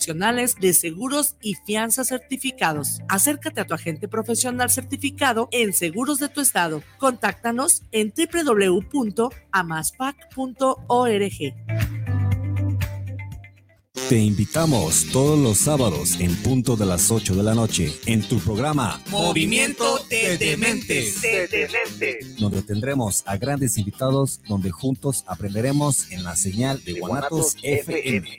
profesionales de seguros y fianzas certificados. Acércate a tu agente profesional certificado en Seguros de tu Estado. Contáctanos en www.amaspac.org. Te invitamos todos los sábados en punto de las 8 de la noche en tu programa Movimiento de Dementes, donde tendremos a grandes invitados donde juntos aprenderemos en la señal de Guanatos FM.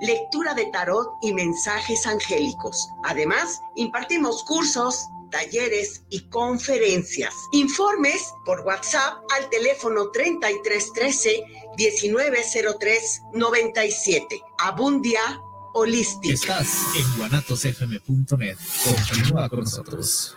lectura de tarot y mensajes angélicos. Además, impartimos cursos, talleres y conferencias. Informes por WhatsApp al teléfono 3313 1903 97. Abundia Holística. Estás en guanatosfm.net. Continúa con nosotros.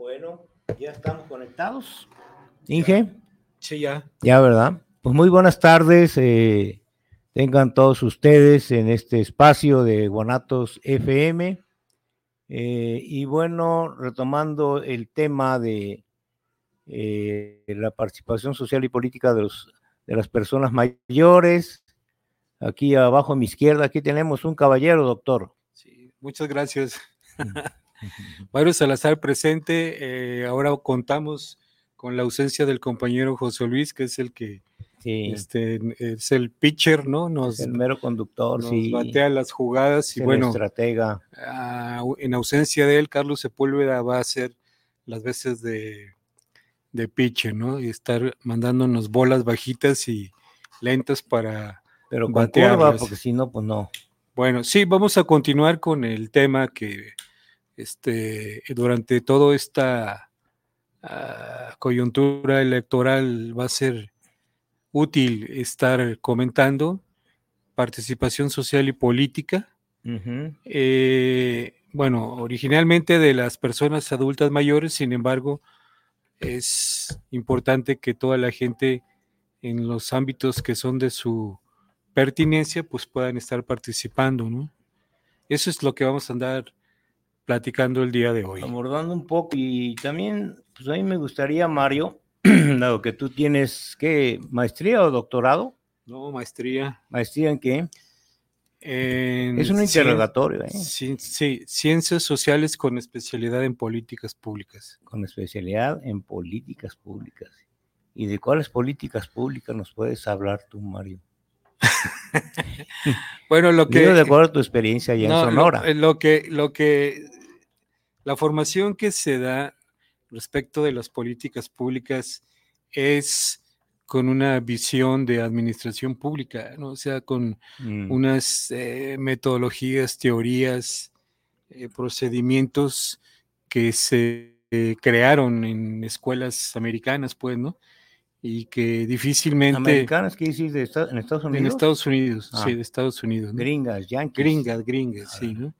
Bueno, ya estamos conectados. Inge. Sí, ya. Ya, ¿verdad? Pues muy buenas tardes. eh, tengan todos ustedes en este espacio de Guanatos FM. eh, y bueno, retomando el tema de eh, la participación social y política de, los, de las personas mayores. Aquí abajo a mi izquierda, aquí tenemos un caballero, doctor. Muchas gracias. Mario Salazar presente. eh, ahora contamos con la ausencia del compañero José Luis, que es el que Sí. este, es el pitcher, ¿no? Nos, el mero conductor, nos sí. batea las jugadas y bueno, estratega. ah, en ausencia de él, Carlos Sepúlveda va a hacer las veces de, de pitcher, ¿no? Y estar mandándonos bolas bajitas y lentas para Pero con curva, batearlas. porque si no, pues no. Bueno, sí, vamos a continuar con el tema que este, durante toda esta ah, coyuntura electoral va a ser útil estar comentando participación social y política. Eh, bueno, originalmente de las personas adultas mayores, sin embargo, es importante que toda la gente en los ámbitos que son de su pertinencia, pues puedan estar participando, ¿no? Eso es lo que vamos a andar platicando el día de hoy. Abordando un poco y también, pues a mí me gustaría, Mario, dado que tú tienes, ¿qué? ¿Maestría o doctorado? No, maestría. ¿Maestría en qué? En Es un cien- interrogatorio, ¿eh? Sí, sí, ciencias sociales con especialidad en políticas públicas. Con especialidad en políticas públicas. ¿Y de cuáles políticas públicas nos puedes hablar tú, Mario? Bueno, lo que Digo, de acuerdo a tu experiencia allá No, en lo- Sonora. eh, Lo, que, lo que, la formación que se da respecto de las políticas públicas es con una visión de administración pública, ¿no? o sea, con Mm. unas eh, metodologías, teorías, eh, procedimientos que se eh, crearon en escuelas americanas, pues, ¿no? Y que difícilmente... ¿Americanas quiere decir de esta- en Estados Unidos? En Estados Unidos, Ah. sí, de Estados Unidos. ¿no? Gringas, yankees. Gringas, gringas, sí, ¿no?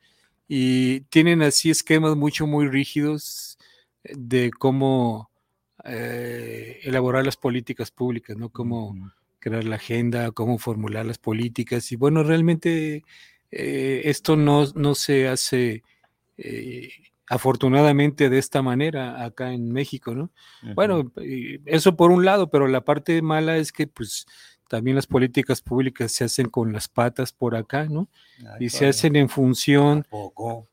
Y tienen así esquemas mucho, muy rígidos eh, de cómo eh, elaborar las políticas públicas, ¿no? Cómo crear la agenda, cómo formular las políticas. Y bueno, realmente eh, esto no, no se hace eh, afortunadamente de esta manera acá en México, ¿no? Bueno, eso por un lado, pero la parte mala es que pues también las políticas públicas se hacen con las patas por acá, ¿no? y se hacen en función,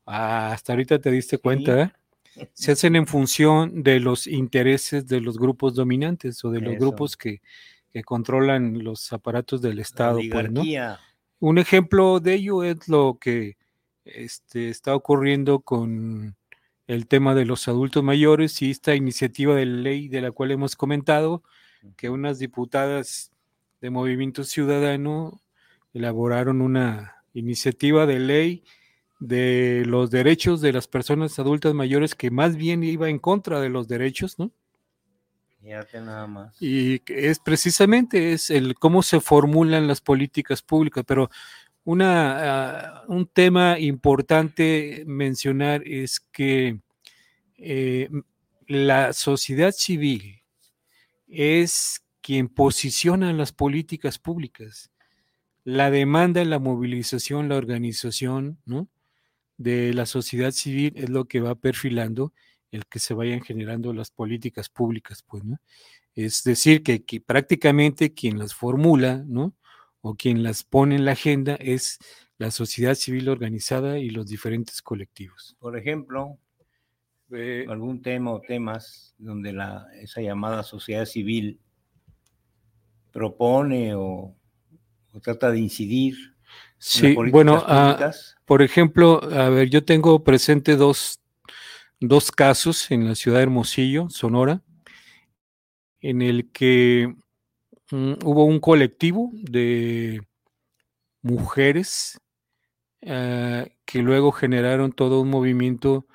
ah, hasta ahorita te diste cuenta, ¿eh? se hacen en función de los intereses de los grupos dominantes o de los grupos que, controlan los aparatos del Estado. Pues, ¿no? Un ejemplo de ello es lo que este, está ocurriendo con el tema de los adultos mayores y esta iniciativa de ley de la cual hemos comentado, que unas diputadas de Movimiento Ciudadano elaboraron una iniciativa de ley de los derechos de las personas adultas mayores que más bien iba en contra de los derechos, ¿no? nada más. Y es precisamente es el cómo se formulan las políticas públicas, pero una, ah, un tema importante mencionar es que eh, la sociedad civil es quien posiciona las políticas públicas. La demanda, la movilización, la organización de la sociedad civil es lo que va perfilando el que se vayan generando las políticas públicas, pues, ¿no? Es decir, que, que prácticamente quien las formula, ¿no? o quien las pone en la agenda es la sociedad civil organizada y los diferentes colectivos. Por ejemplo, eh, algún tema o temas donde la, esa llamada sociedad civil propone o, trata de incidir. Sí, bueno, ah, por ejemplo, a ver, yo tengo presente dos, dos casos en la ciudad de Hermosillo, Sonora, en el que Mm, hubo un colectivo de mujeres eh, que luego generaron todo un movimiento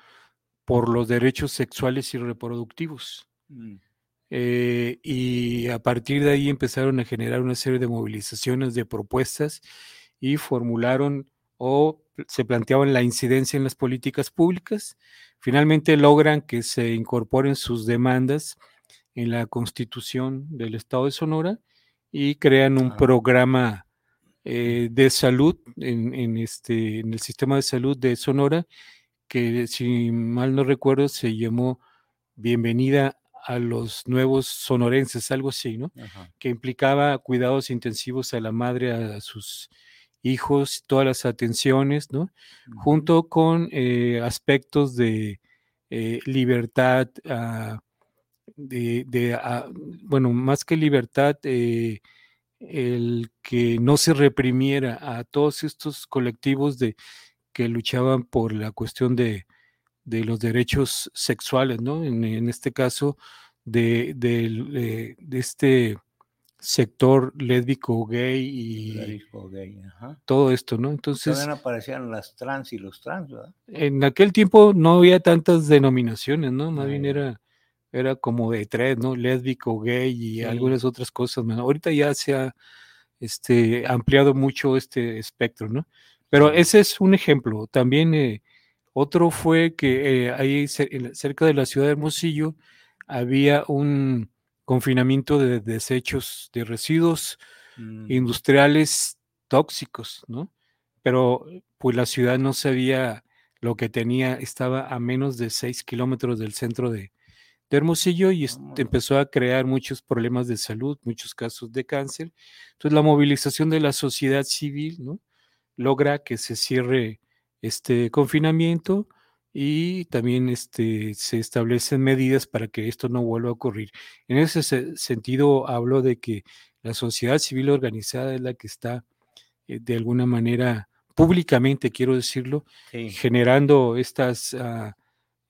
por los derechos sexuales y reproductivos. Mm. Eh, y a partir de ahí empezaron a generar una serie de movilizaciones, de propuestas y formularon o se planteaban la incidencia en las políticas públicas. Finalmente logran que se incorporen sus demandas en la constitución del Estado de Sonora y crean un programa eh, de salud en, este, en el sistema de salud de Sonora que si mal no recuerdo se llamó Bienvenida a los nuevos sonorenses, algo así, ¿no? Que implicaba cuidados intensivos a la madre, a sus hijos, todas las atenciones, ¿no? Junto con eh, aspectos de eh, libertad, a de, ah, bueno, más que libertad, eh, el que no se reprimiera a todos estos colectivos de, que luchaban por la cuestión de, los derechos sexuales, ¿no? En, este caso, de, de, este sector lésbico, gay y todo esto, ¿no? Entonces... También aparecían las trans y los trans, ¿verdad? En aquel tiempo no había tantas denominaciones, ¿no? Más bien era era como de tres, ¿no? Lésbico, gay y algunas otras cosas. Ahorita ya se ha este, ampliado mucho este espectro, ¿no? Pero ese es un ejemplo. También eh, otro fue que eh, ahí cerca de la ciudad de Hermosillo había un confinamiento de desechos de residuos mm. industriales tóxicos, ¿no? Pero pues la ciudad no sabía lo que tenía, estaba a menos de seis kilómetros del centro de, de Hermosillo y empezó a crear muchos problemas de salud, muchos casos de cáncer. Entonces la movilización de la sociedad civil ¿no? logra que se cierre este confinamiento y también este, se establecen medidas para que esto no vuelva a ocurrir. En ese sentido hablo de que la sociedad civil organizada es la que está eh, de alguna manera públicamente, quiero decirlo, generando estas...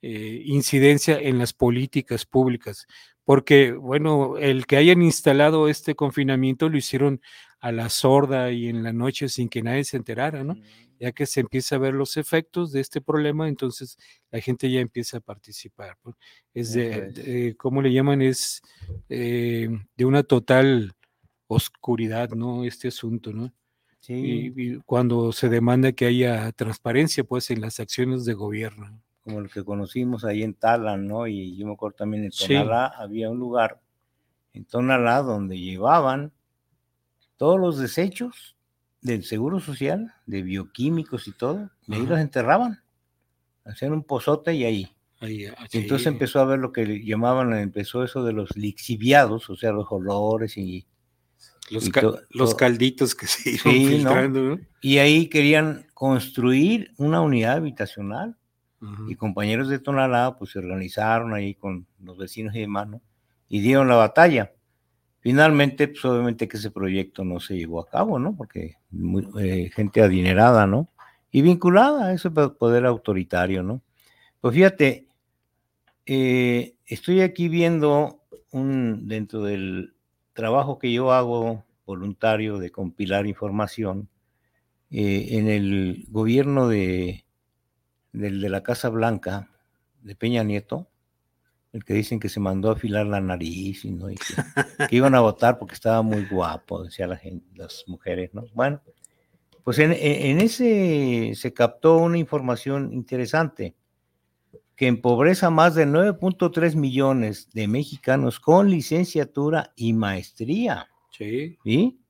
Eh, incidencia en las políticas públicas, porque, bueno, el que hayan instalado este confinamiento lo hicieron a la sorda y en la noche sin que nadie se enterara, ¿no? Mm. Ya que se empieza a ver los efectos de este problema, entonces la gente ya empieza a participar. Es de, ¿cómo le llaman? Es eh, de una total oscuridad, ¿no? Este asunto, ¿no? Sí. y, cuando se demanda que haya transparencia, pues, en las acciones de gobierno como el que conocimos ahí en Tala, ¿no? Y yo me acuerdo también en Tonalá, había un lugar en Tonalá donde llevaban todos los desechos del Seguro Social, de bioquímicos y todo, y ahí los enterraban, hacían un pozote y ahí. y entonces empezó a ver lo que llamaban, empezó eso de los lixiviados, o sea, los olores y Los, los calditos que se iban filtrando, ¿no? Y ahí querían construir una unidad habitacional. Y compañeros de Tonalá, pues se organizaron ahí con los vecinos y demás, ¿no? Y dieron la batalla. Finalmente, pues obviamente que ese proyecto no se llevó a cabo, ¿no? Porque eh, gente adinerada, ¿no? Y vinculada a ese poder autoritario, ¿no? Pues fíjate, eh, estoy aquí viendo un, dentro del trabajo que yo hago voluntario de compilar información, eh, en el gobierno de, de la Casa Blanca, de Peña Nieto, el que dicen que se mandó a afilar la nariz y, ¿no? que, iban a votar porque estaba muy guapo, decía la gente, las mujeres, ¿no? Bueno, pues en, en ese se captó una información interesante, que empobreza más de 9.3 millones de mexicanos con licenciatura y maestría. Sí. ¿Sí?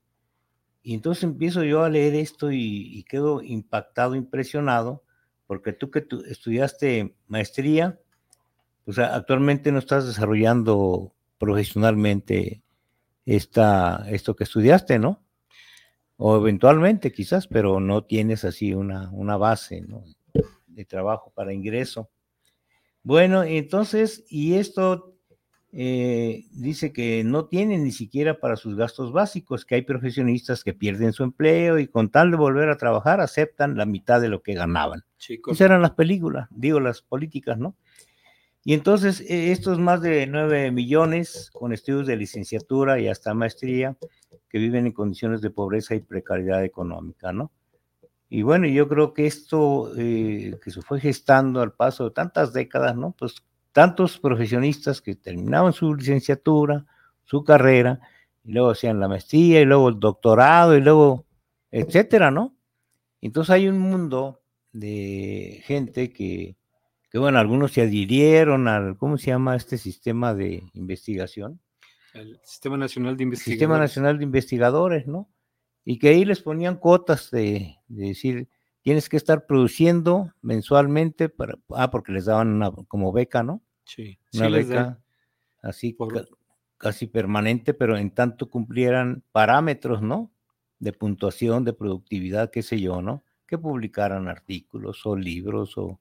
Y entonces empiezo yo a leer esto y, quedo impactado, impresionado, porque tú que tú estudiaste maestría, pues actualmente no estás desarrollando profesionalmente esta, esto que estudiaste, ¿no? O eventualmente quizás, pero no tienes así una, una base de trabajo para ingreso. Bueno, entonces, y esto eh, dice que no tienen ni siquiera para sus gastos básicos, que hay profesionistas que pierden su empleo y con tal de volver a trabajar aceptan la mitad de lo que ganaban. Esas eran las películas, digo las políticas, ¿no? Y entonces e, estos más de 9 millones con estudios de licenciatura y hasta maestría que viven en condiciones de pobreza y precariedad económica, ¿no? Y bueno, yo creo que esto eh, que se fue gestando al paso de tantas décadas, ¿no? Pues tantos profesionistas que terminaban su licenciatura, su carrera, y luego hacían la maestría, y luego el doctorado, y luego, etcétera, ¿no? Entonces hay un mundo de gente que, que bueno, algunos se adhirieron al, ¿cómo se llama este sistema de investigación? El Sistema Nacional de Investigadores. Sistema Nacional de Investigadores, ¿no? Y que ahí les ponían cuotas de, de decir, tienes que estar produciendo mensualmente para, ah, porque les daban una como beca, ¿no? Sí, una beca así casi permanente, pero en tanto cumplieran parámetros, ¿no? De puntuación, de productividad, qué sé yo, ¿no? Que publicaran artículos o libros o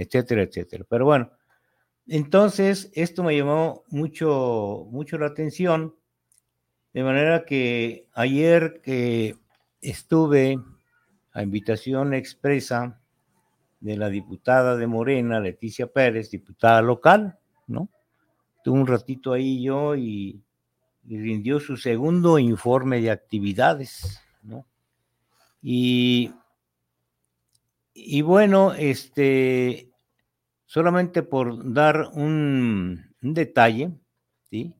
etcétera, etcétera. Pero bueno, entonces esto me llamó mucho, mucho la atención, de manera que ayer que estuve a invitación expresa de la diputada de Morena, Leticia Pérez, diputada local, ¿no? Tuve un ratito ahí yo y, rindió su segundo informe de actividades, ¿no? Y, y bueno, este, solamente por dar un, un detalle, ¿sí?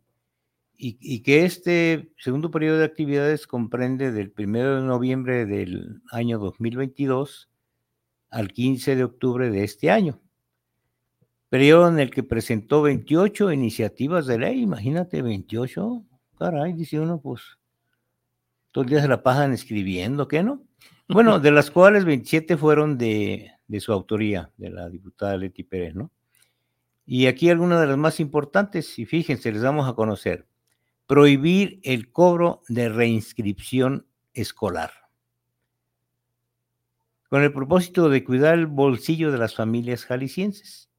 y, que este segundo periodo de actividades comprende del 1 de noviembre del año 2022 al 15 de octubre de este año. Periodo en el que presentó 28 iniciativas de ley, imagínate, 28, caray, dice uno, pues, todos los días se la pasan escribiendo, ¿qué no? Bueno, de las cuales 27 fueron de, de su autoría, de la diputada Leti Pérez, ¿no? Y aquí algunas de las más importantes, y fíjense, les damos a conocer prohibir el cobro de reinscripción escolar. Con el propósito de cuidar el bolsillo de las familias jaliscienses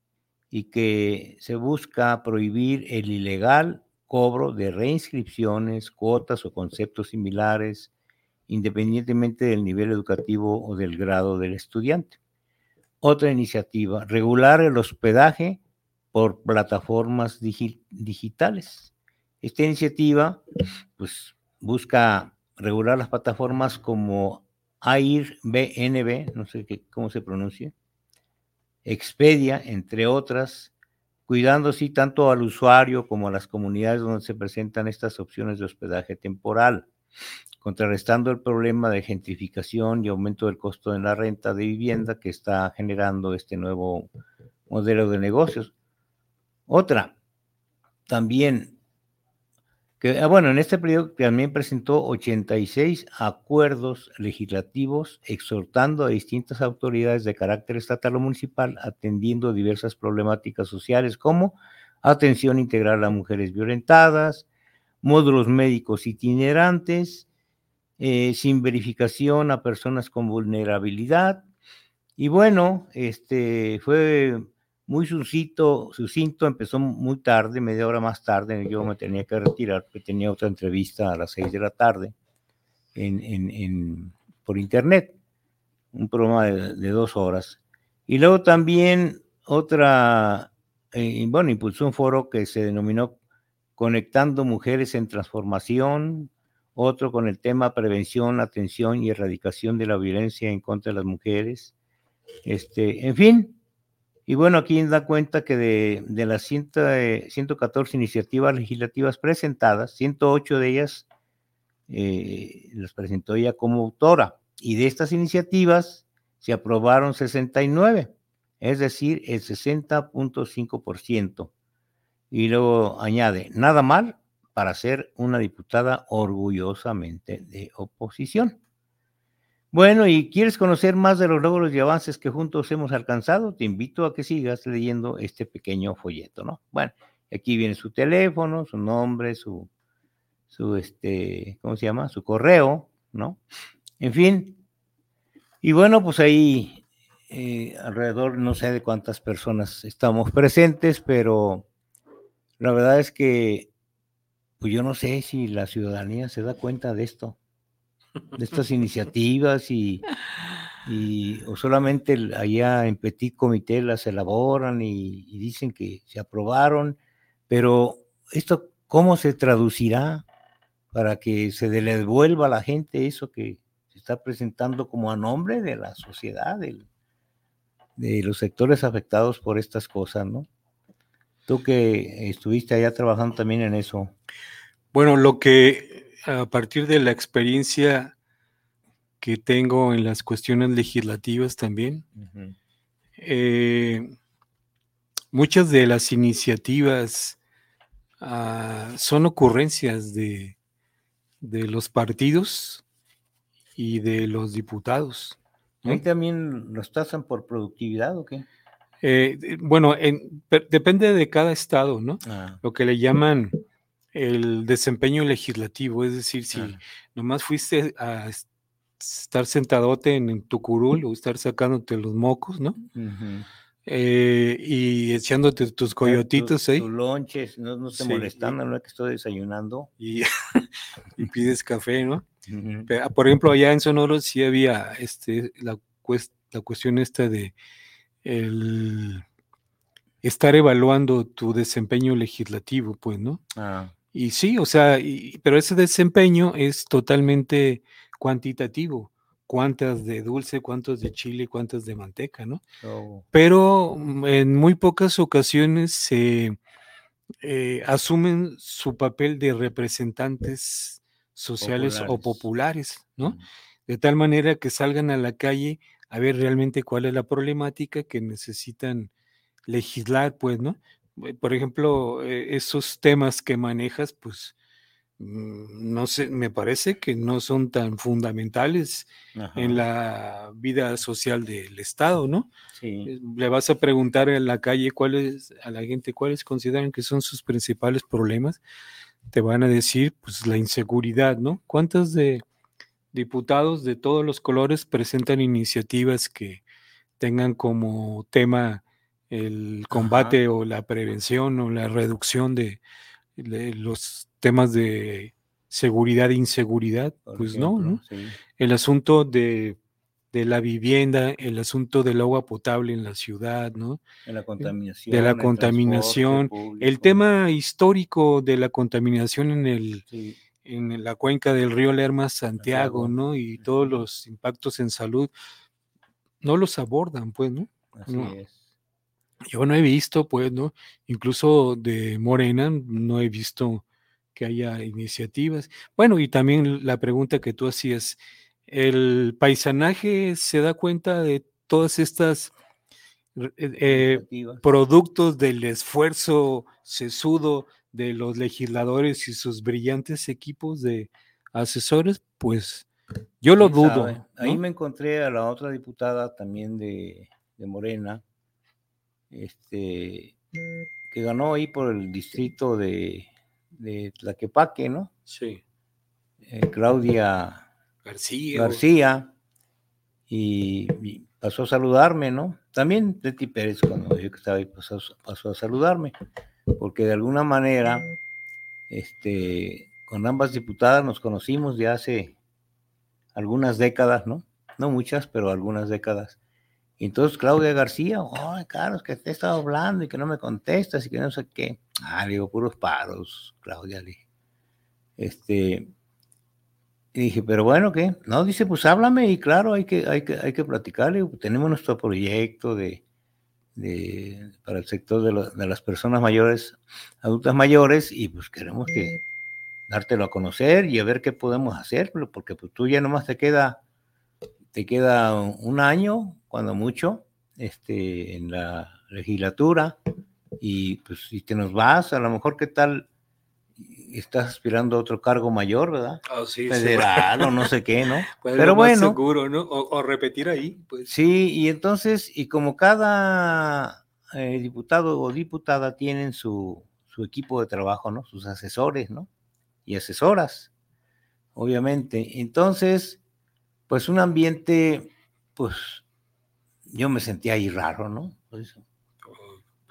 y que se busca prohibir el ilegal cobro de reinscripciones, cuotas o conceptos similares, independientemente del nivel educativo o del grado del estudiante. Otra iniciativa, regular el hospedaje por plataformas digitales. Esta iniciativa pues, busca regular las plataformas como AIRBNB, no sé qué, cómo se pronuncia, Expedia, entre otras, cuidando así tanto al usuario como a las comunidades donde se presentan estas opciones de hospedaje temporal, contrarrestando el problema de gentrificación y aumento del costo de la renta de vivienda que está generando este nuevo modelo de negocios. Otra, también Ah, bueno, en este periodo también presentó 86 acuerdos legislativos exhortando a distintas autoridades de carácter estatal o municipal atendiendo diversas problemáticas sociales como atención integral a mujeres violentadas, módulos médicos itinerantes, eh, sin verificación a personas con vulnerabilidad. Y bueno, este fue muy sucinto, sucinto, empezó muy tarde, media hora más tarde, yo me tenía que retirar porque tenía otra entrevista a las seis de la tarde en, en, por internet, un programa de, dos horas. Y luego también otra, eh, bueno, impulsó un foro que se denominó Conectando Mujeres en Transformación, otro con el tema prevención, atención y erradicación de la violencia en contra de las mujeres. Este, en fin, y bueno, aquí da cuenta que de, de las 114 iniciativas legislativas presentadas, 108 de ellas eh, las presentó ella como autora, y de estas iniciativas se aprobaron 69, es decir, el 60.5%. Y luego añade, nada mal para ser una diputada orgullosamente de oposición. Bueno, y quieres conocer más de los logros y avances que juntos hemos alcanzado, te invito a que sigas leyendo este pequeño folleto, ¿no? Bueno, aquí viene su teléfono, su nombre, su, su este, ¿cómo se llama? Su correo, ¿no? En fin. Y bueno, pues ahí eh, alrededor, no sé de cuántas personas estamos presentes, pero la verdad es que pues yo no sé si la ciudadanía se da cuenta de esto, de estas iniciativas y, o solamente allá en Petit Comité las elaboran y, dicen que se aprobaron, pero esto cómo se traducirá para que se le devuelva a la gente eso que se está presentando como a nombre de la sociedad, de los sectores afectados por estas cosas, ¿no? Tú que estuviste allá trabajando también en eso. Bueno, lo que a partir de la experiencia que tengo en las cuestiones legislativas también, eh, muchas de las iniciativas ah, son ocurrencias de, de, los partidos y de los diputados. ¿Ahí también los tasan por productividad o qué? Eh, bueno, depende de cada estado, ¿no? Ah. Lo que le llaman el desempeño legislativo, es decir, si nomás fuiste a estar sentadote en, tu curul o estar sacándote los mocos, ¿no? Eh, y echándote tus coyotitos ahí. Tus lonches, no, no te molestan, no es que estoy desayunando. Y, pides café, ¿no? por ejemplo, allá en Sonoro sí había este, la, la cuestión esta de el estar evaluando tu desempeño legislativo, pues, ¿no? Ah. Y sí, o sea, pero ese desempeño es totalmente cuantitativo. Cuántas de dulce, cuántos de chile, cuántas de manteca, ¿no? Oh. Pero mm, en muy pocas ocasiones se eh, asumen su papel de representantes sociales o populares, ¿no? De tal manera que salgan a la calle a ver realmente cuál es la problemática que necesitan legislar, pues, ¿no? Por ejemplo, eh, esos temas que manejas, pues, mm, no sé, me parece que no son tan fundamentales en la vida social del Estado, ¿no? Sí. Eh, le vas a preguntar en la calle cuáles, a la gente cuáles consideran que son sus principales problemas, te van a decir, pues, la inseguridad, ¿no? ¿Cuántas de diputados de todos los colores presentan iniciativas que tengan como tema el combate o la prevención o la reducción de, los temas de seguridad e inseguridad, pues no, ¿no? El asunto de, la vivienda, el asunto del agua potable en la ciudad, ¿no? De la contaminación. De la contaminación, el, tema histórico de la contaminación en el, en la cuenca del río Lerma, Santiago, ¿no? Y todos los impactos en salud, no los abordan, pues, ¿no? Así es. Yo no he visto, pues, ¿no? Incluso de Morena, no he visto que haya iniciativas. Bueno, y también la pregunta que tú hacías, ¿el paisanaje se da cuenta de todas estas eh, eh, productos del esfuerzo sesudo de los legisladores y sus brillantes equipos de asesores, pues yo lo dudo. Ahí me encontré a la otra diputada también de, Morena, este, que ganó ahí por el distrito de, de Tlaquepaque, ¿no? Sí. Eh, Claudia García. García, y, y pasó a saludarme, ¿no? También Betty Pérez, cuando yo que estaba ahí, pasó, pasó a saludarme, porque de alguna manera, este, con ambas diputadas nos conocimos de hace algunas décadas, ¿no? No muchas, pero algunas décadas. Y entonces Claudia García, ay, Carlos, que te he estado hablando y que no me contestas y que no sé qué. Ah, le digo, puros paros, Claudia, le. Este, y dije, pero bueno, ¿qué? No, dice, pues háblame y claro, hay que, hay que, hay que platicar. Digo, tenemos nuestro proyecto de, de, para el sector de, las personas mayores, adultas mayores, y pues queremos que dártelo a conocer y a ver qué podemos hacer, porque pues tú ya nomás te queda, te queda un año, cuando mucho, este, en la legislatura, y pues si te nos vas, a lo mejor qué tal estás aspirando a otro cargo mayor, ¿verdad? Ah, sí, sí. Federal o no sé qué, ¿no? Pues, Pero bueno. Seguro, ¿no? O, o repetir ahí, pues. Sí, y entonces, y como cada eh, diputado o diputada tienen su, su equipo de trabajo, ¿no? Sus asesores, ¿no? Y asesoras, obviamente. Entonces, pues un ambiente, pues yo me sentía ahí raro, ¿no? Pues,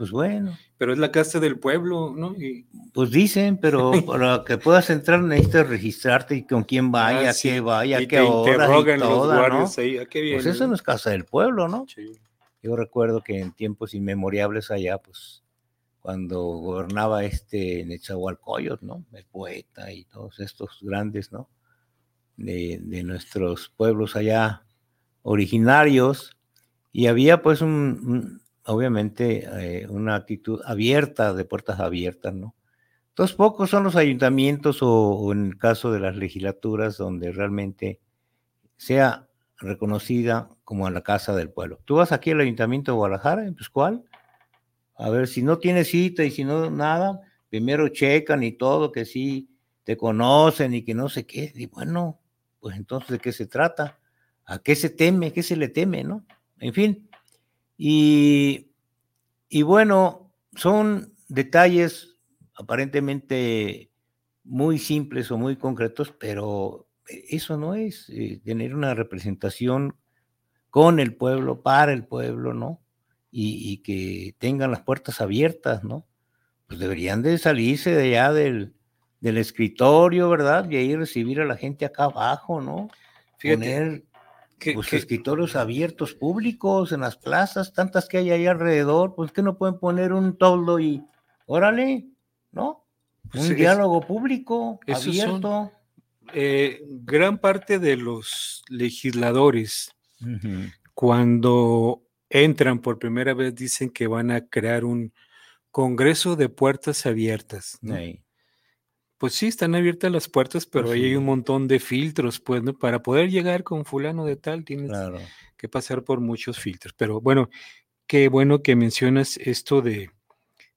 pues bueno, Pero es la casa del pueblo, ¿no? Y, pues dicen, pero para que puedas entrar necesitas registrarte y con quién vaya, Ah, sí. qué vaya, y qué te hora y interrogan los toda, ¿no? ahí. ah, qué. Pues eso no es casa del pueblo, ¿no? Sí. Yo recuerdo que en tiempos inmemorables allá, pues, cuando gobernaba este Nezahualcóyotl, ¿no? El poeta y todos estos grandes, ¿no? De, de nuestros pueblos allá originarios. Y había, pues, un, un- obviamente, eh, una actitud abierta, de puertas abiertas, ¿no? Entonces, pocos son los ayuntamientos o, en el caso de las legislaturas donde realmente sea reconocida como la casa del pueblo. Tú vas aquí al Ayuntamiento de Guadalajara, en Pascual, a ver si no tienes cita y si no nada, primero checan y todo, que sí te conocen y que no sé qué. Y bueno, pues entonces, ¿de qué se trata? ¿A qué se teme? ¿Qué se le teme? ¿No? En fin. Y, y bueno, son detalles aparentemente muy simples o muy concretos, pero eso no es eh, tener una representación con el pueblo, para el pueblo, ¿no? Y, y que tengan las puertas abiertas, ¿no? Pues deberían de salirse de allá del, del escritorio, ¿verdad? Y ahí recibir a la gente acá abajo, ¿no? Fíjate Poner que- pues, escritorios abiertos públicos en las plazas, tantas que hay ahí alrededor, pues que no pueden poner un toldo y órale, ¿no? Pues un es- diálogo público, son- abierto. eh, gran parte de los legisladores, cuando entran por primera vez, dicen que van a crear un Congreso de puertas abiertas. ¿no? Pues sí, están abiertas las puertas, pero ahí hay un montón de filtros, pues, ¿no? Para poder llegar con fulano de tal, tienes Claro. que pasar por muchos filtros. Pero bueno, qué bueno que mencionas esto de,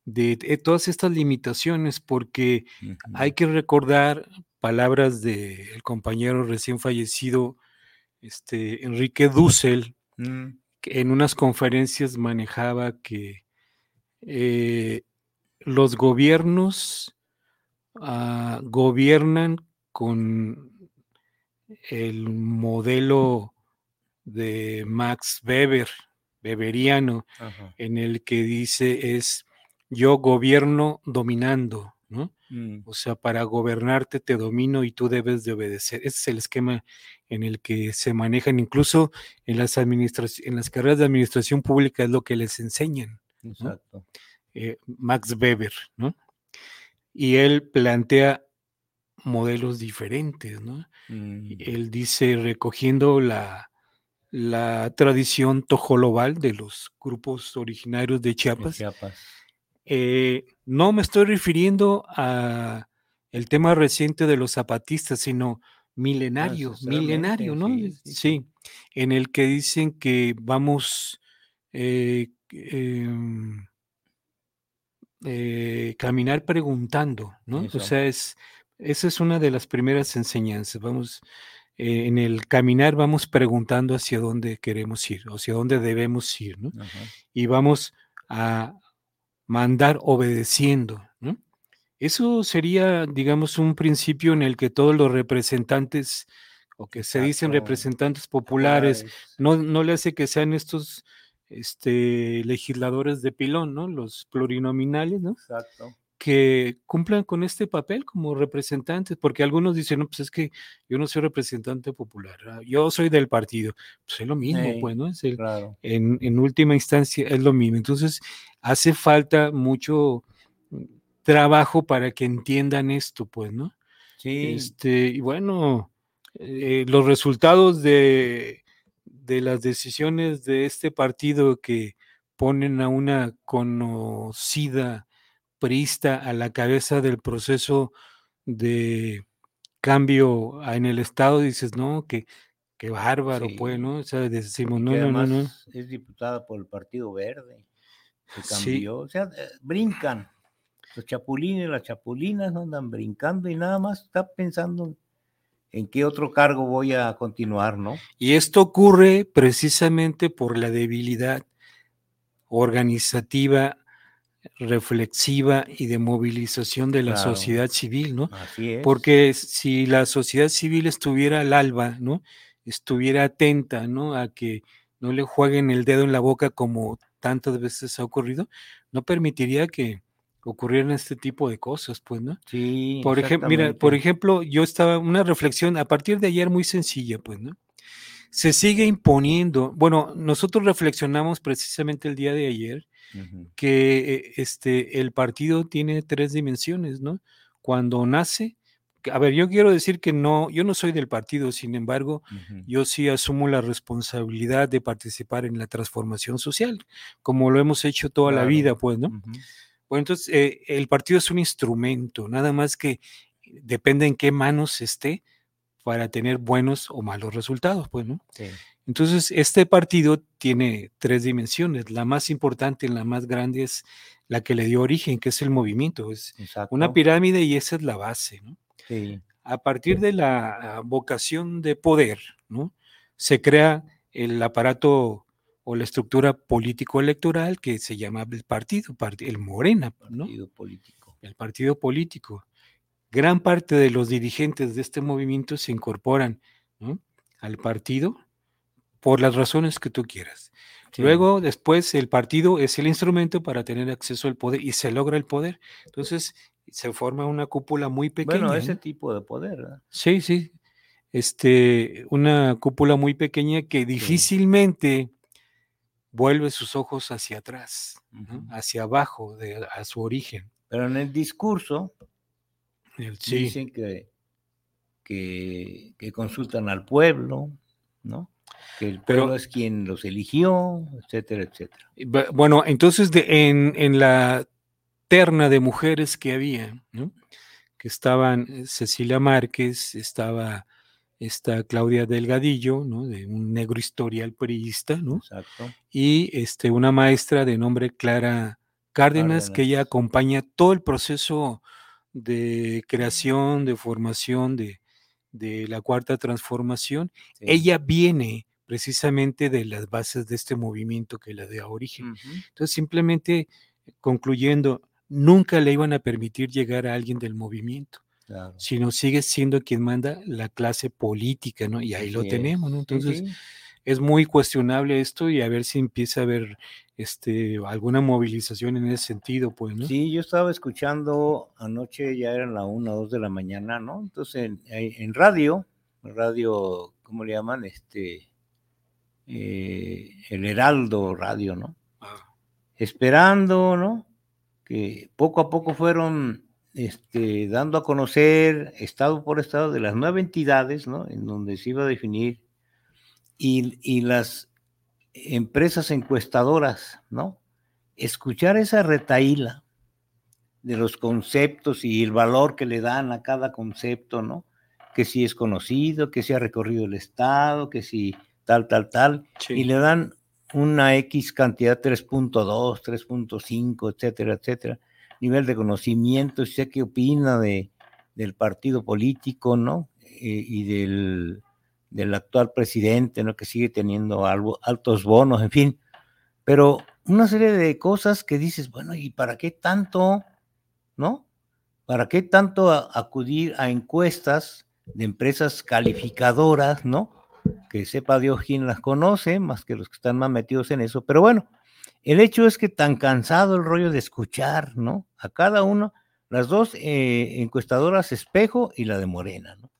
de, de todas estas limitaciones, porque hay que recordar palabras del compañero recién fallecido, este, Enrique Dussel, Mm, que en unas conferencias manejaba que eh, los gobiernos ah, gobiernan con el modelo de Max Weber, Weberiano, ajá. en el que dice es yo gobierno dominando, ¿no? Mm, O sea, para gobernarte te domino y tú debes de obedecer. Ese es el esquema en el que se manejan, incluso en las, en las carreras de administración pública es lo que les enseñan. Exacto. eh, Max Weber, ¿no? Y él plantea modelos diferentes, ¿no? Mm, Él dice, recogiendo la, la tradición tojolobal de los grupos originarios de Chiapas, Chiapas. eh, no me estoy refiriendo a el tema reciente de los zapatistas, sino milenario, ancestralmente, milenario, ¿no? sí, Sí, sí, sí. en el que dicen que vamos eh, em, eh, caminar preguntando, ¿no? Eso. O sea, es, esa es una de las primeras enseñanzas. Vamos, eh, en el caminar vamos preguntando hacia dónde queremos ir, o hacia dónde debemos ir, ¿no? Ajá. y vamos a mandar obedeciendo. ¿no? Eso sería, digamos, un principio en el que todos los representantes o que se dicen representantes populares, no, no le hace que sean estos este, legisladores de pilón, ¿no? Los plurinominales, ¿no? Exacto. Que cumplan con este papel como representantes, porque algunos dicen, no, pues es que yo no soy representante popular, ah, yo soy del partido. Pues es lo mismo, pues, ¿no? Es claro. en, en última instancia es lo mismo. Entonces, hace falta mucho trabajo para que entiendan esto, pues, ¿no? Sí. Este, y bueno, eh, los resultados de, de las decisiones de este partido que ponen a una conocida priista a la cabeza del proceso de cambio en el Estado, dices, no, que, qué bárbaro, pues, ¿no? O sea, decimos, no, no, no, no. Es diputada por el Partido Verde, que cambió, o sea, eh, brincan. Los chapulines, las chapulinas andan brincando y nada más está pensando en qué otro cargo voy a continuar, ¿no? Y esto ocurre precisamente por la debilidad organizativa, reflexiva y de movilización de la sociedad civil, ¿no? Así es. Porque si la sociedad civil estuviera al alba, ¿no? Estuviera atenta, ¿no? A que no le jueguen el dedo en la boca como tantas veces ha ocurrido, no permitiría que ocurrieran este tipo de cosas, pues, ¿no? Sí. Por ejemplo, mira, por ejemplo, yo estaba, una reflexión a partir de ayer muy sencilla, pues, ¿no? Se sigue imponiendo, bueno, nosotros reflexionamos precisamente el día de ayer que eh, este, el partido tiene tres dimensiones, ¿no? Cuando nace, a ver, yo quiero decir que no, yo no soy del partido, sin embargo, yo sí asumo la responsabilidad de participar en la transformación social, como lo hemos hecho toda la vida, pues, ¿no? Bueno, entonces eh, el partido es un instrumento, nada más que depende en qué manos esté para tener buenos o malos resultados, pues, ¿no? Entonces, este partido tiene tres dimensiones. La más importante, la más grande es la que le dio origen, que es el movimiento. Es una pirámide y esa es la base, ¿no? A partir de la vocación de poder, ¿no? Se crea el aparato o la estructura político-electoral que se llama el partido, el Morena, ¿no? Partido político. El partido político. Gran parte de los dirigentes de este movimiento se incorporan al partido por las razones que tú quieras. Luego, después, el partido es el instrumento para tener acceso al poder y se logra el poder. Entonces, se forma una cúpula muy pequeña. Bueno, ese tipo de poder. Sí, sí. Este, una cúpula muy pequeña que difícilmente vuelve sus ojos hacia atrás, hacia abajo, de, a su origen. Pero en el discurso El- dicen que, que, que consultan al pueblo, ¿no? Que el Pero- pueblo es quien los eligió, etcétera, etcétera. Bueno, entonces de- en, en la terna de mujeres que había, ¿no? que estaban eh, Cecilia Márquez, estaba esta Claudia Delgadillo, ¿no? de un negro historial priista, ¿no? Exacto. y este, una maestra de nombre Clara Cárdenas, que ella acompaña todo el proceso de creación, de formación de, de la cuarta transformación. Sí. Ella viene precisamente de las bases de este movimiento que la dio origen. Entonces, simplemente concluyendo, nunca le iban a permitir llegar a alguien del movimiento, claro. sino sigue siendo quien manda la clase política, ¿no? Y ahí lo es. tenemos, ¿no? Entonces, sí. es muy cuestionable esto y a ver si empieza a haber este, alguna movilización en ese sentido, pues, ¿no? Sí, yo estaba escuchando anoche, ya eran la una o dos de la mañana, ¿no? Entonces en, en radio, radio, ¿cómo le llaman? Este, eh, el Heraldo Radio, ¿no? Ah, Esperando, ¿no? Que poco a poco fueron este, dando a conocer estado por estado de las nueve entidades, ¿no? En donde se iba a definir y, y las empresas encuestadoras, ¿no? Escuchar esa retaíla de los conceptos y el valor que le dan a cada concepto, ¿no? Que si es conocido, que si ha recorrido el Estado, que si tal, tal, tal, sí. y le dan una X cantidad 3.2, 3.5, etcétera, etcétera, nivel de conocimiento, sé qué opina de, del partido político, ¿no? Eh, y del, del actual presidente, ¿no? Que sigue teniendo algo, altos bonos, en fin, pero una serie de cosas que dices, bueno, ¿y para qué tanto? ¿No? ¿Para qué tanto acudir a encuestas de empresas calificadoras, ¿no? Que sepa Dios quién las conoce, más que los que están más metidos en eso. Pero bueno, el hecho es que tan cansado el rollo de escuchar, ¿no? A cada uno, las dos eh, encuestadoras Espejo y la de Morena, ¿no?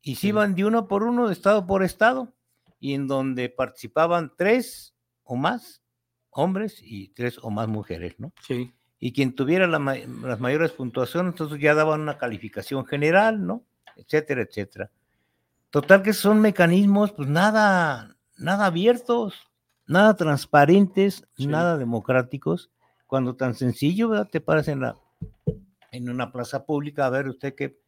Y se iban de uno por uno, de estado por estado, y en donde participaban tres o más hombres y tres o más mujeres, ¿no? Sí. Y quien tuviera las mayores puntuaciones, entonces ya daban una calificación general, ¿no? Etcétera, etcétera. Total que son mecanismos, pues nada, nada abiertos, nada transparentes, nada democráticos, cuando tan sencillo, ¿verdad? Te paras en, la, en una plaza pública a ver usted qué,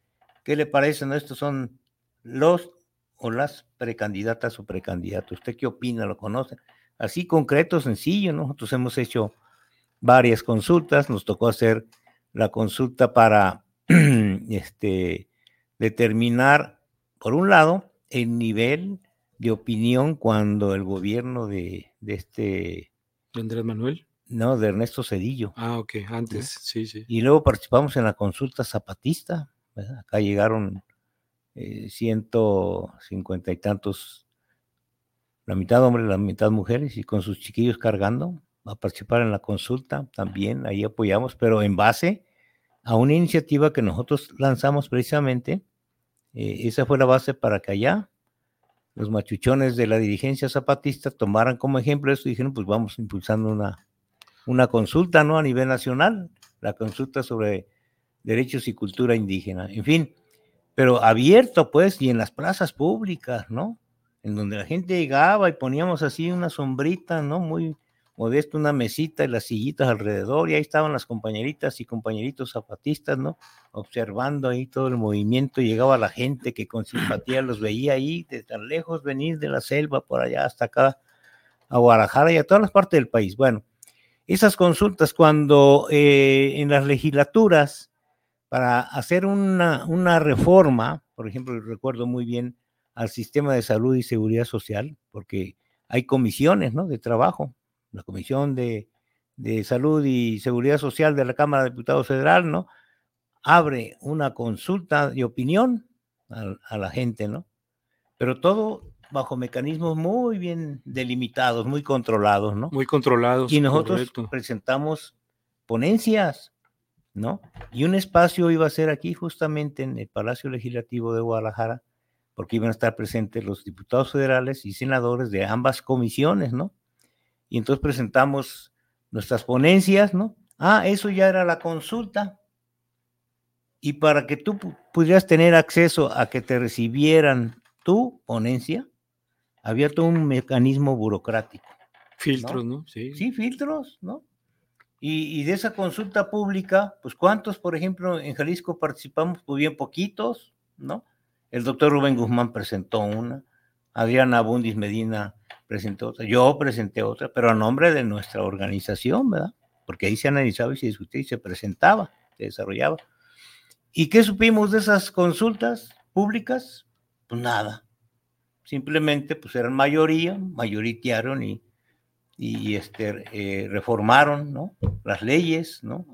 qué le parecen, estos son los o las precandidatas o precandidatos. ¿Usted qué opina? ¿Lo conoce? Así concreto, sencillo, nosotros hemos hecho varias consultas, nos tocó hacer la consulta para este, determinar, por un lado, el nivel de opinión cuando el gobierno de, de este... Andrés Manuel? No, de Ernesto Cedillo. Ah, ok, antes, sí, sí. Y luego participamos en la consulta zapatista. Acá llegaron eh, ciento cincuenta y tantos, la mitad hombres, la mitad mujeres, y con sus chiquillos cargando a participar en la consulta también, ahí apoyamos, pero en base a una iniciativa que nosotros lanzamos precisamente, eh, esa fue la base para que allá los machuchones de la dirigencia zapatista tomaran como ejemplo eso y dijeron, pues vamos impulsando una, una consulta, ¿no? A nivel nacional, la consulta sobre derechos y cultura indígena, en fin, pero abierto, pues, y en las plazas públicas, ¿no? En donde la gente llegaba y poníamos así una sombrita, ¿no? Muy modesto, una mesita y las sillitas alrededor, y ahí estaban las compañeritas y compañeritos zapatistas, ¿no? Observando ahí todo el movimiento, llegaba la gente que con simpatía los veía ahí, de tan lejos venir de la selva por allá hasta acá, a Guadalajara y a todas las partes del país. Bueno, esas consultas cuando eh, en las legislaturas, para hacer una, una reforma, por ejemplo, recuerdo muy bien al sistema de salud y seguridad social, porque hay comisiones, ¿no? De trabajo, la Comisión de, Salud y Seguridad Social de la Cámara de Diputados Federal, ¿no? Abre una consulta de opinión a, la gente, ¿no? Pero todo bajo mecanismos muy bien delimitados, muy controlados, ¿no? Muy controlados. Y nosotros presentamos ponencias, ¿no? Y un espacio iba a ser aquí justamente en el Palacio Legislativo de Guadalajara, porque iban a estar presentes los diputados federales y senadores de ambas comisiones, ¿no? Y entonces presentamos nuestras ponencias, ¿no? Ah, eso ya era la consulta. Y para que tú pudieras tener acceso a que te recibieran tu ponencia, había todo un mecanismo burocrático. Filtros, ¿no? Sí. sí, filtros, ¿no? Y, de esa consulta pública, pues cuántos, por ejemplo, en Jalisco participamos, pues bien poquitos, ¿no? El doctor Rubén Guzmán presentó una, Adriana Bundis Medina presentó otra, yo presenté otra, pero a nombre de nuestra organización, ¿verdad? Porque ahí se analizaba y se discutía y se presentaba, se desarrollaba. ¿Y qué supimos de esas consultas públicas? Pues nada. Simplemente, pues eran mayoría, mayoritearon y, y este, eh, reformaron, ¿no? Las leyes, ¿no?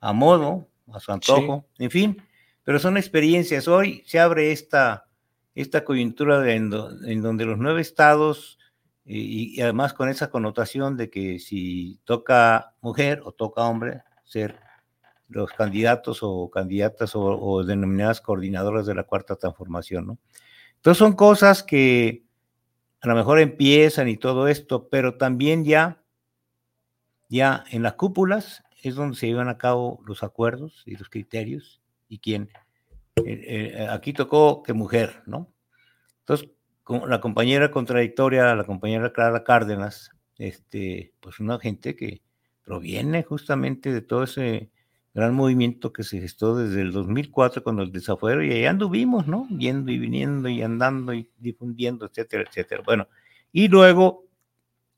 A modo, a su antojo, en fin. Pero son experiencias. Hoy se abre esta, esta coyuntura en donde los nueve estados y, además con esa connotación de que si toca mujer o toca hombre, ser los candidatos o candidatas o, denominadas coordinadoras de la cuarta transformación, ¿no? Entonces son cosas que a lo mejor empiezan y todo esto, pero también ya, ya en las cúpulas es donde se llevan a cabo los acuerdos y los criterios y quién. Eh, eh, aquí tocó que mujer, ¿no? Entonces, la compañera contradictoria, la compañera Clara Cárdenas, este, pues una gente que proviene justamente de todo ese gran movimiento que se gestó desde el 2004 con el desafuero y ahí anduvimos, ¿no? Yendo y viniendo y andando y difundiendo, etcétera, etcétera. Bueno, y luego,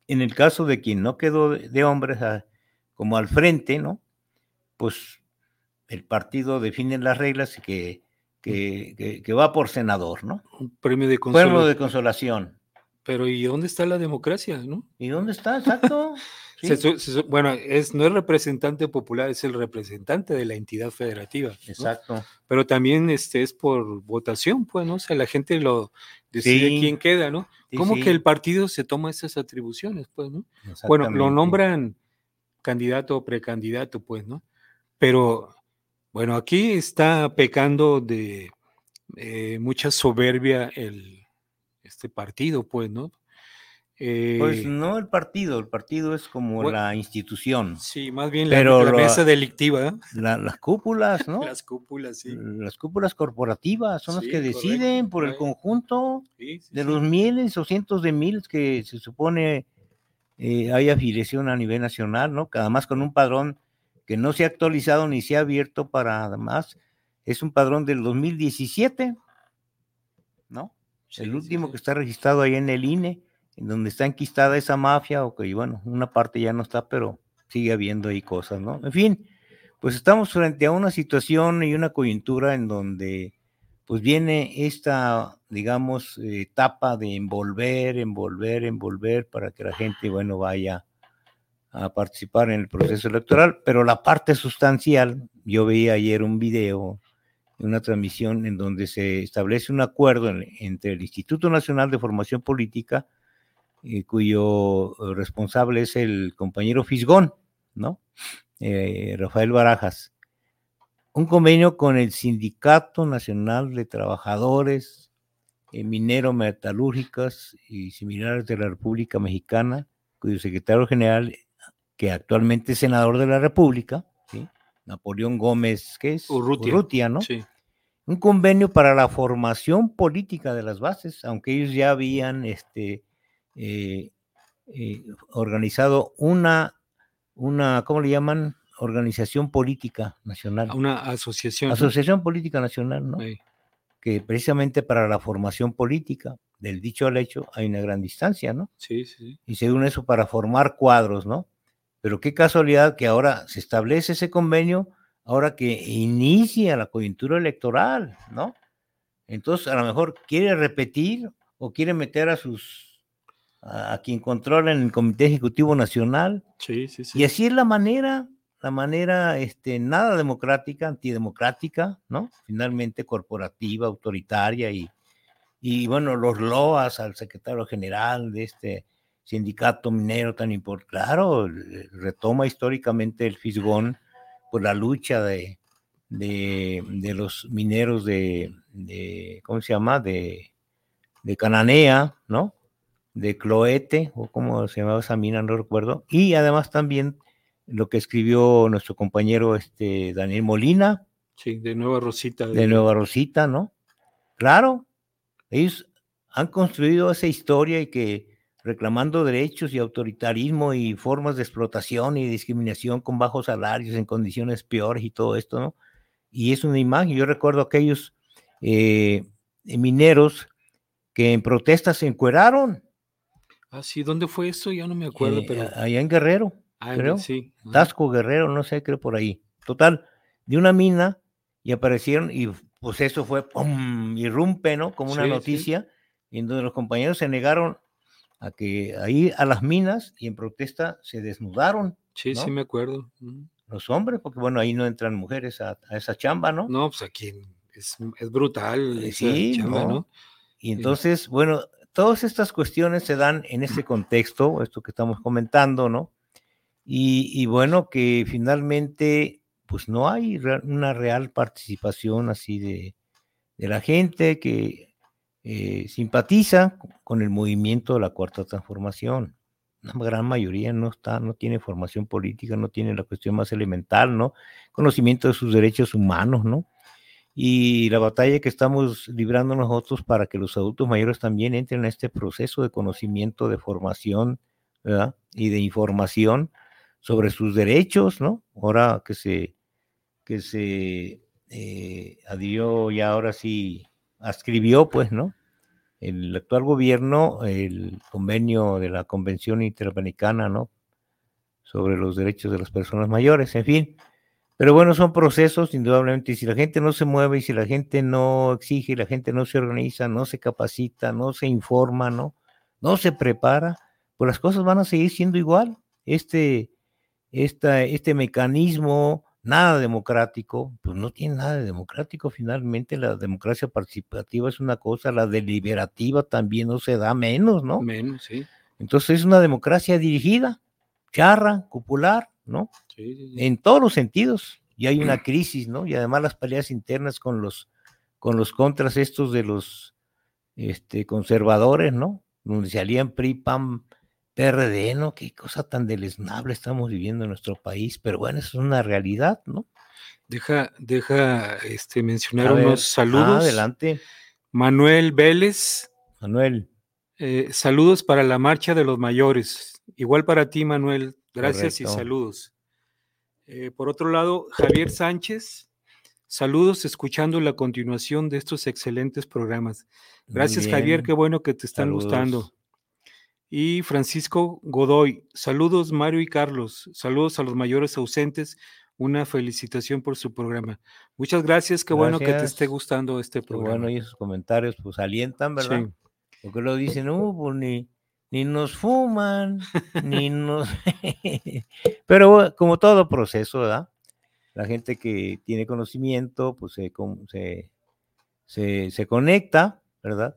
en el caso de quien no quedó de hombres como al frente, ¿no? Pues el partido define las reglas y que que, va por senador, ¿no? Un premio de consolación. Premio de consolación. Pero ¿y dónde está la democracia, no? ¿Y dónde está? Exacto. bueno, es, no es representante popular, es el representante de la entidad federativa. Exacto. Pero también este, es por votación, pues, ¿no? O sea, la gente lo decide quién queda, ¿no? ¿Cómo que el partido se toma esas atribuciones, pues, ¿no? Bueno, lo nombran candidato o precandidato, pues, ¿no? Pero, bueno, aquí está pecando de eh, mucha soberbia el, este partido, pues, ¿no? pues eh, no el partido, el partido es como la institución. Sí, más bien la, la mesa delictiva. las cúpulas, ¿no? las cúpulas, sí. Las cúpulas corporativas son las que deciden por el conjunto de los miles o cientos de miles que se supone eh, hay afiliación a nivel nacional, ¿no? Cada más con un padrón que no se ha actualizado ni se ha abierto para además, es un padrón del 2017, ¿no? el último que está registrado ahí en el INE en donde está enquistada esa mafia, o que bueno, una parte ya no está, pero sigue habiendo ahí cosas, ¿no? En fin, pues estamos frente a una situación y una coyuntura en donde pues viene esta, digamos, etapa de envolver, envolver, envolver para que la gente, bueno, vaya a participar en el proceso electoral, pero la parte sustancial, yo veía ayer un video, una transmisión en donde se establece un acuerdo entre el Instituto Nacional de Formación Política eh, cuyo eh, responsable es el compañero Fisgón, ¿no? Eh, Rafael Barajas. Un convenio con el Sindicato Nacional de Trabajadores Minero Metalúrgicas y similares de la República Mexicana, cuyo secretario general, que actualmente es senador de la República, Napoleón Gómez, que es Urrutia, ¿no? Sí. Un convenio para la formación política de las bases, aunque ellos ya habían este, eh, eh, organizado una, una, ¿cómo le llaman? Organización Política Nacional. Una asociación. Asociación Política Nacional, ¿no? Que precisamente para la formación política, del dicho al hecho, hay una gran distancia, ¿no? Sí, sí. Y según eso, para formar cuadros, ¿no? Pero qué casualidad que ahora se establece ese convenio, ahora que inicia la coyuntura electoral, ¿no? Entonces, a lo mejor quiere repetir o quiere meter a sus a, quien controla en el Comité Ejecutivo Nacional. Sí, sí, sí. Y así es la manera, la manera este, nada democrática, antidemocrática, ¿no? Finalmente corporativa, autoritaria y, y bueno, los loas al secretario general de este sindicato minero tan importante. Claro, retoma históricamente el Fisgón por la lucha de, de, de los mineros de, de, ¿cómo se llama? De, de Cananea, ¿no? de Cloete, o como se llamaba esa mina, no recuerdo, y además también lo que escribió nuestro compañero este, Daniel Molina. Sí, de Nueva Rosita. De, Nueva Rosita, ¿no? Claro, ellos han construido esa historia y que reclamando derechos y autoritarismo y formas de explotación y discriminación con bajos salarios en condiciones peores y todo esto, ¿no? Y es una imagen, yo recuerdo aquellos eh, mineros que en protestas se encueraron, Ah, sí, ¿dónde fue eso? Ya no me acuerdo, pero. Eh, allá en Guerrero. Ah, creo. sí. Tasco, Guerrero, no sé, creo por ahí. Total, de una mina y aparecieron y pues eso fue ¡pum! irrumpe, ¿no? Como una noticia, en donde los compañeros se negaron a que ahí a las minas y en protesta se desnudaron. Sí, sí me acuerdo. Los hombres, porque bueno, ahí no entran mujeres a, esa chamba, ¿no? No, pues aquí es, es brutal. Eh, sí, chamba, ¿no? Y entonces, bueno, todas estas cuestiones se dan en ese contexto, esto que estamos comentando, ¿no? Y, bueno, que finalmente, pues no hay una real participación así de, la gente que eh, simpatiza con el movimiento de la cuarta transformación. La gran mayoría no está, no tiene formación política, no tiene la cuestión más elemental, ¿no? Conocimiento de sus derechos humanos, ¿no? y la batalla que estamos librando nosotros para que los adultos mayores también entren en este proceso de conocimiento, de formación ¿verdad? y de información sobre sus derechos, ¿no? Ahora que se, que se eh, adhirió y ahora sí escribió, pues, ¿no? El actual gobierno, el convenio de la Convención Interamericana, ¿no? Sobre los derechos de las personas mayores, en fin, pero bueno, son procesos, indudablemente, y si la gente no se mueve, y si la gente no exige, la gente no se organiza, no se capacita, no se informa, no, no se prepara, pues las cosas van a seguir siendo igual. este, esta, este mecanismo nada democrático, pues no tiene nada de democrático finalmente, la democracia participativa es una cosa, la deliberativa también no se da menos, ¿no? Menos, sí. Entonces es una democracia dirigida, charra, popular, ¿no? Sí, sí, sí. En todos los sentidos. Y hay una crisis, ¿no? Y además las peleas internas con los, con los contras estos de los este, conservadores, ¿no? Donde se alían PRI, PAM, PRD, ¿no? Qué cosa tan deleznable estamos viviendo en nuestro país, pero bueno, eso es una realidad, ¿no? Deja, deja este, mencionar ver, unos saludos. adelante, Manuel Vélez, Manuel. eh, saludos para la marcha de los mayores. Igual para ti, Manuel. Gracias y saludos. Eh, por otro lado, Javier Sánchez, saludos escuchando la continuación de estos excelentes programas. Gracias, Javier, qué bueno que te están Saludos. gustando. Y Francisco Godoy, saludos Mario y Carlos, saludos a los mayores ausentes, una felicitación por su programa. Muchas gracias, qué bueno que te esté gustando este Qué programa. bueno, y esos comentarios pues alientan, ¿verdad? Sí. Porque lo dicen, no, pues ni, ni nos fuman, ni nos... Pero como todo proceso, ¿verdad? La gente que tiene conocimiento, pues se, se, se, se conecta, ¿verdad?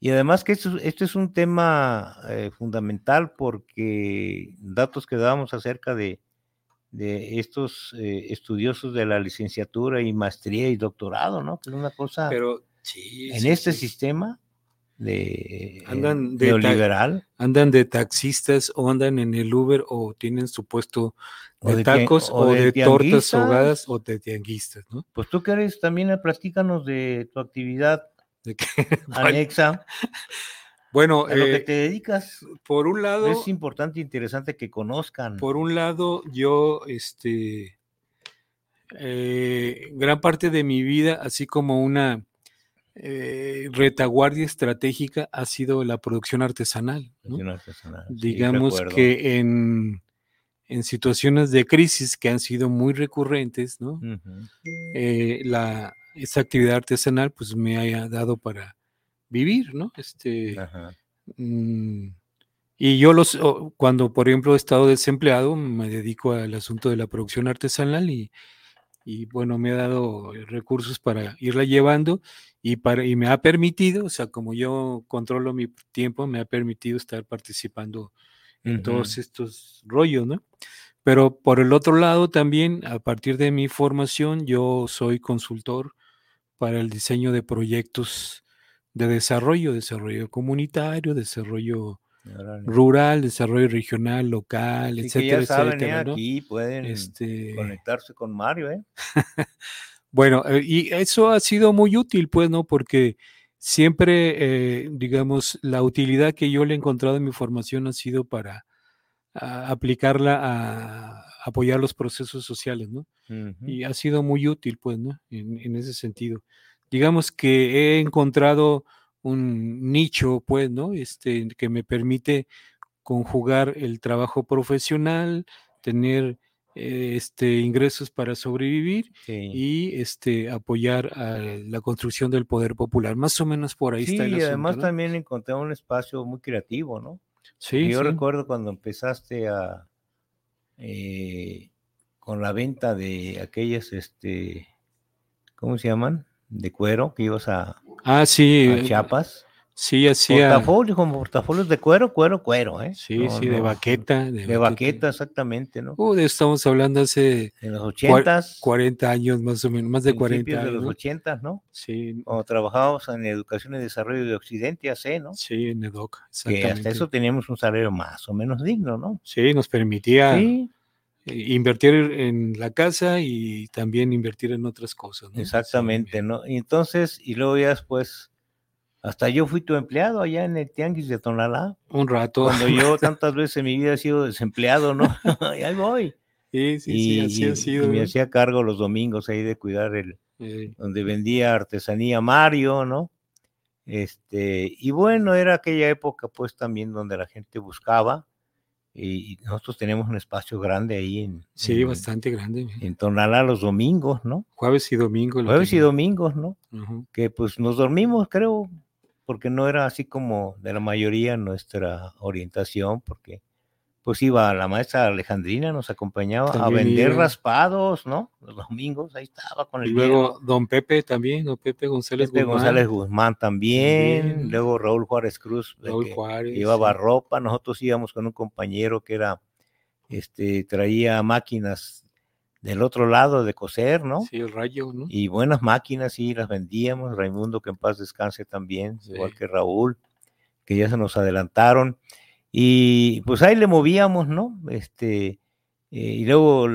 Y además que esto, esto es un tema eh, fundamental porque datos que dábamos acerca de, de estos eh, estudiosos de la licenciatura y maestría y doctorado, ¿no? Que es una cosa Pero sí, en sí, este sí. sistema de Andan de neoliberal andan de taxistas o andan en el Uber o tienen su puesto O de tacos o de de, tortas ahogadas o de tianguistas, ¿no? pues tú que eres también eh, platícanos de tu actividad De que- anexa bueno, a lo que eh, te dedicas por un lado, es importante e interesante que conozcan por un lado, yo, este, eh, gran parte de mi vida, así como una eh, retaguardia estratégica, ha sido la producción artesanal. ¿no? Artesanal, digamos que en, en situaciones de crisis que han sido muy recurrentes, ¿no? La, esa actividad artesanal pues me haya dado para vivir, ¿no? Este, Ajá. mm, y yo los, cuando por ejemplo he estado desempleado, me dedico al asunto de la producción artesanal y, y bueno, me ha dado recursos para irla llevando y, para, y me ha permitido, o sea, como yo controlo mi tiempo, me ha permitido estar participando en todos estos rollos, ¿no? Pero por el otro lado también, a partir de mi formación, yo soy consultor para el diseño de proyectos de desarrollo, desarrollo comunitario, desarrollo rural, desarrollo regional, local, Así etcétera, ya saben, ¿eh? etcétera, ¿no? aquí pueden Este, conectarse con Mario, ¿eh? Bueno, eh, y eso ha sido muy útil, pues, ¿no? Porque siempre, eh, digamos, la utilidad que yo le he encontrado en mi formación ha sido para ah, aplicarla a apoyar los procesos sociales, ¿no? Y ha sido muy útil, pues, ¿no? En, en ese sentido. Digamos que he encontrado un nicho, pues, ¿no? Este, que me permite conjugar el trabajo profesional, tener eh, este, ingresos para sobrevivir Sí. y este, apoyar a la construcción del poder popular. Más o menos por ahí Sí, está el y asunto. además ¿no? también encontré un espacio muy creativo, ¿no? Sí, yo sí. recuerdo cuando empezaste a eh, con la venta de aquellas, este, ¿cómo se llaman? De cuero, que ibas a, Ah, sí. a eh, Chiapas. Sí, hacía. Portafolios, como portafolios de cuero, cuero, cuero, ¿eh? Sí, No, sí, de no, baqueta. De, De baqueta, exactamente, ¿no? Uh, estamos hablando hace En los ochentas, 40 años más o menos, más de 40 principios de años. los ¿no? ochentas, ¿no? Sí, Cuando trabajábamos en Educación y Desarrollo de Occidente, AC, ¿no? sí, en EDOC, Que hasta exactamente. eso teníamos un salario más o menos digno, ¿no? Sí, nos permitía Sí, eh, invertir en la casa y también invertir en otras cosas. ¿no? Exactamente, ¿no? Y entonces, y luego ya después, hasta yo fui tu empleado allá en el Tianguis de Tonalá, un rato. cuando yo tantas veces en mi vida he sido desempleado, ¿no? y ahí voy. Sí, sí, y, sí, así ha sido. y me hacía cargo los domingos ahí de cuidar el, donde vendía artesanía Mario, ¿no? Este, y bueno, era aquella época pues también donde la gente buscaba y, nosotros teníamos un espacio grande ahí en, sí, en, bastante grande. en Tonalá los domingos, ¿no? Jueves y domingo. lo Jueves y domingos, ¿no? Que pues nos dormimos, creo, porque no era así como de la mayoría nuestra orientación, porque pues iba la maestra Alejandrina, nos acompañaba a vender raspados, ¿no? Los domingos, ahí estaba con Y el luego hielo. don Pepe también, don Pepe González Pepe Guzmán, González Guzmán también, También. luego Raúl Juárez Cruz, Raúl que Juárez. llevaba sí. ropa, nosotros íbamos con un compañero que era, este, traía máquinas del otro lado de coser, ¿no? Sí, el rayo, ¿no? Y buenas máquinas, sí, las vendíamos. Raimundo, que en paz descanse también, igual que Raúl, que ya se nos adelantaron. Y pues ahí le movíamos, ¿no? Este, eh, y luego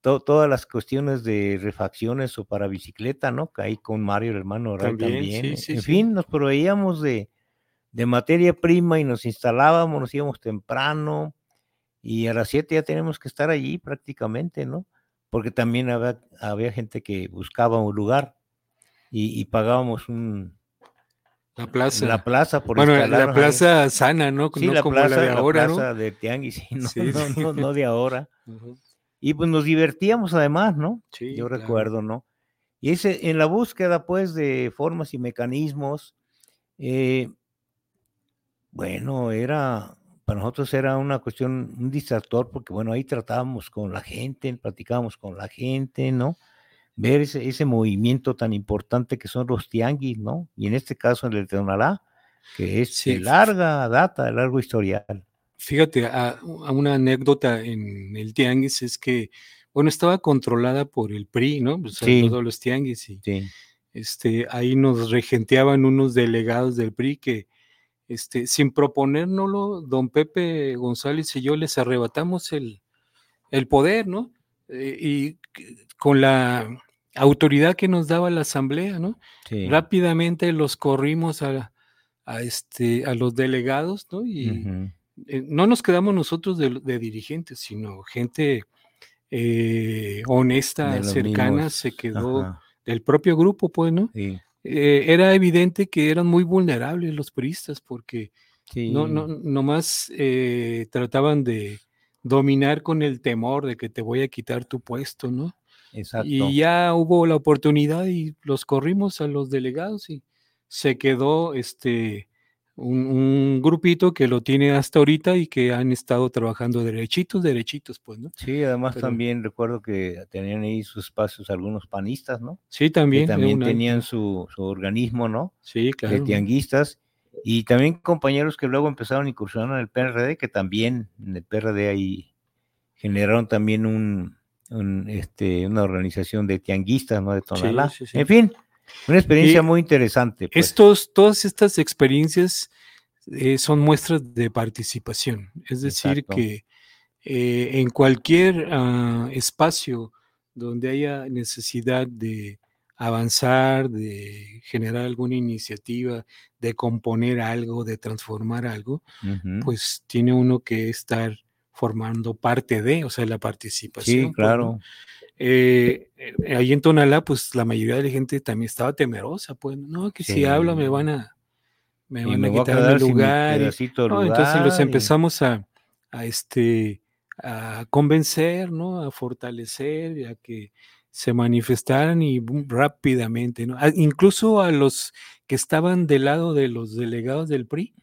to- todas las cuestiones de refacciones o para bicicleta, ¿no? Que ahí con Mario, el hermano Ray También, también. sí, en sí, en fin, nos proveíamos de, de materia prima y nos instalábamos, nos íbamos temprano y a las 7 ya tenemos que estar allí prácticamente, ¿no? Porque también había, había gente que buscaba un lugar y, y pagábamos un, La plaza. la plaza por bueno, la ahí. plaza sana, ¿no? Sí, no la como plaza, la de ahora, plaza de Tianguis, sí, no, Sí, no, sí. no, no de ahora. Y pues nos divertíamos además, ¿no? Sí, Yo claro. recuerdo, ¿no? Y ese, en la búsqueda, pues, de formas y mecanismos, eh, bueno, era, para nosotros era una cuestión, un distractor, porque bueno, ahí tratábamos con la gente, platicábamos con la gente, ¿no? Ver ese, ese movimiento tan importante que son los tianguis, ¿no? Y en este caso el de Tonalá, que es Sí. de larga data, de largo historial. Fíjate, a, a una anécdota en el tianguis es que, bueno, estaba controlada por el PRI, ¿no? Pues, Sí. todos los tianguis y Sí, este, ahí nos regenteaban unos delegados del PRI que, este, sin proponérnoslo, don Pepe González y yo les arrebatamos el, el poder, ¿no? Eh, y con la autoridad que nos daba la asamblea, ¿no? sí. Rápidamente los corrimos a, a, este, a los delegados, ¿no? Y eh, no nos quedamos nosotros de, de dirigentes, sino gente eh, honesta, cercana, mismos, se quedó ajá, del propio grupo, pues, ¿no? sí, Eh, era evidente que eran muy vulnerables los priistas porque sí. no, no, nomás eh, trataban de dominar con el temor de que te voy a quitar tu puesto, ¿no? Exacto. Y ya hubo la oportunidad y los corrimos a los delegados y se quedó este un, un grupito que lo tiene hasta ahorita y que han estado trabajando derechitos, derechitos, pues, ¿no? Sí, además Pero- también recuerdo que tenían ahí sus espacios algunos panistas, ¿no? Sí, también. que también una- tenían su, su organismo, ¿no? Sí, De claro. tianguistas. Y también compañeros que luego empezaron a incursionar en el PRD, que también en el PRD ahí generaron también un, un, este, una organización de tianguistas, ¿no? De Tonalá. sí, sí. En fin, una experiencia muy interesante. pues. Estos, todas estas experiencias eh, son muestras de participación. Es decir, Exacto. que eh, en cualquier ah, espacio donde haya necesidad de avanzar, de generar alguna iniciativa, de componer algo, de transformar algo, pues tiene uno que estar formando parte de, o sea, la participación. sí, pues, claro. Eh, eh, ahí en Tonalá, pues la mayoría de la gente también estaba temerosa, pues, no, que si hablo me van a, me van me a quitar mi lugar. y- entonces los y- empezamos a, a, este, a convencer, ¿no? A fortalecer, y a que se manifestaran y boom, rápidamente, ¿no? A- incluso a los que estaban del lado de los delegados del PRI,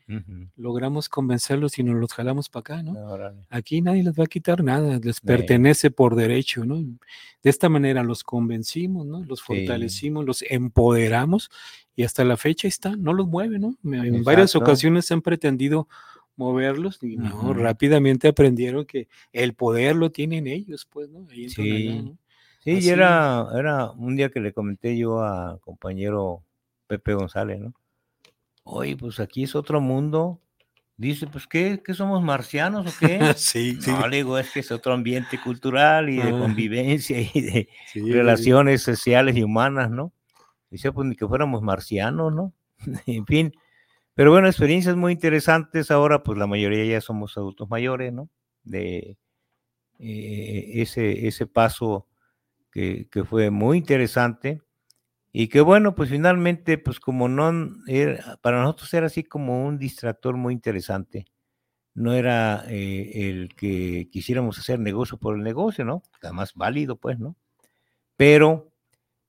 logramos convencerlos y nos los jalamos para acá, ¿no? Órale. Aquí nadie les va a quitar nada, les Sí. pertenece por derecho, ¿no? De esta manera los convencimos, ¿no? Los Sí. fortalecimos, los empoderamos y hasta la fecha están, no los mueven, ¿no? En varias ocasiones han pretendido moverlos y no, rápidamente aprendieron que el poder lo tienen ellos, pues, ¿no? Ahí Sí. ¿no? Sí, Así y era, era un día que le comenté yo a compañero Pepe González, ¿no? Oye, pues aquí es otro mundo. Dice, pues, ¿qué? ¿Qué somos marcianos o qué? sí, sí, No, le digo, es que es otro ambiente cultural y de Ah. convivencia y de sí, relaciones sociales y humanas, ¿no? Dice, pues, ni que fuéramos marcianos, ¿no? en fin. Pero bueno, experiencias muy interesantes. Ahora, pues, la mayoría ya somos adultos mayores, ¿no? De eh, ese, ese paso que, fue muy interesante y que bueno, pues finalmente, pues como no, era- para nosotros era así como un distractor muy interesante. No era eh, el que quisiéramos hacer negocio por el negocio, ¿no? Además válido, pues, ¿no? Pero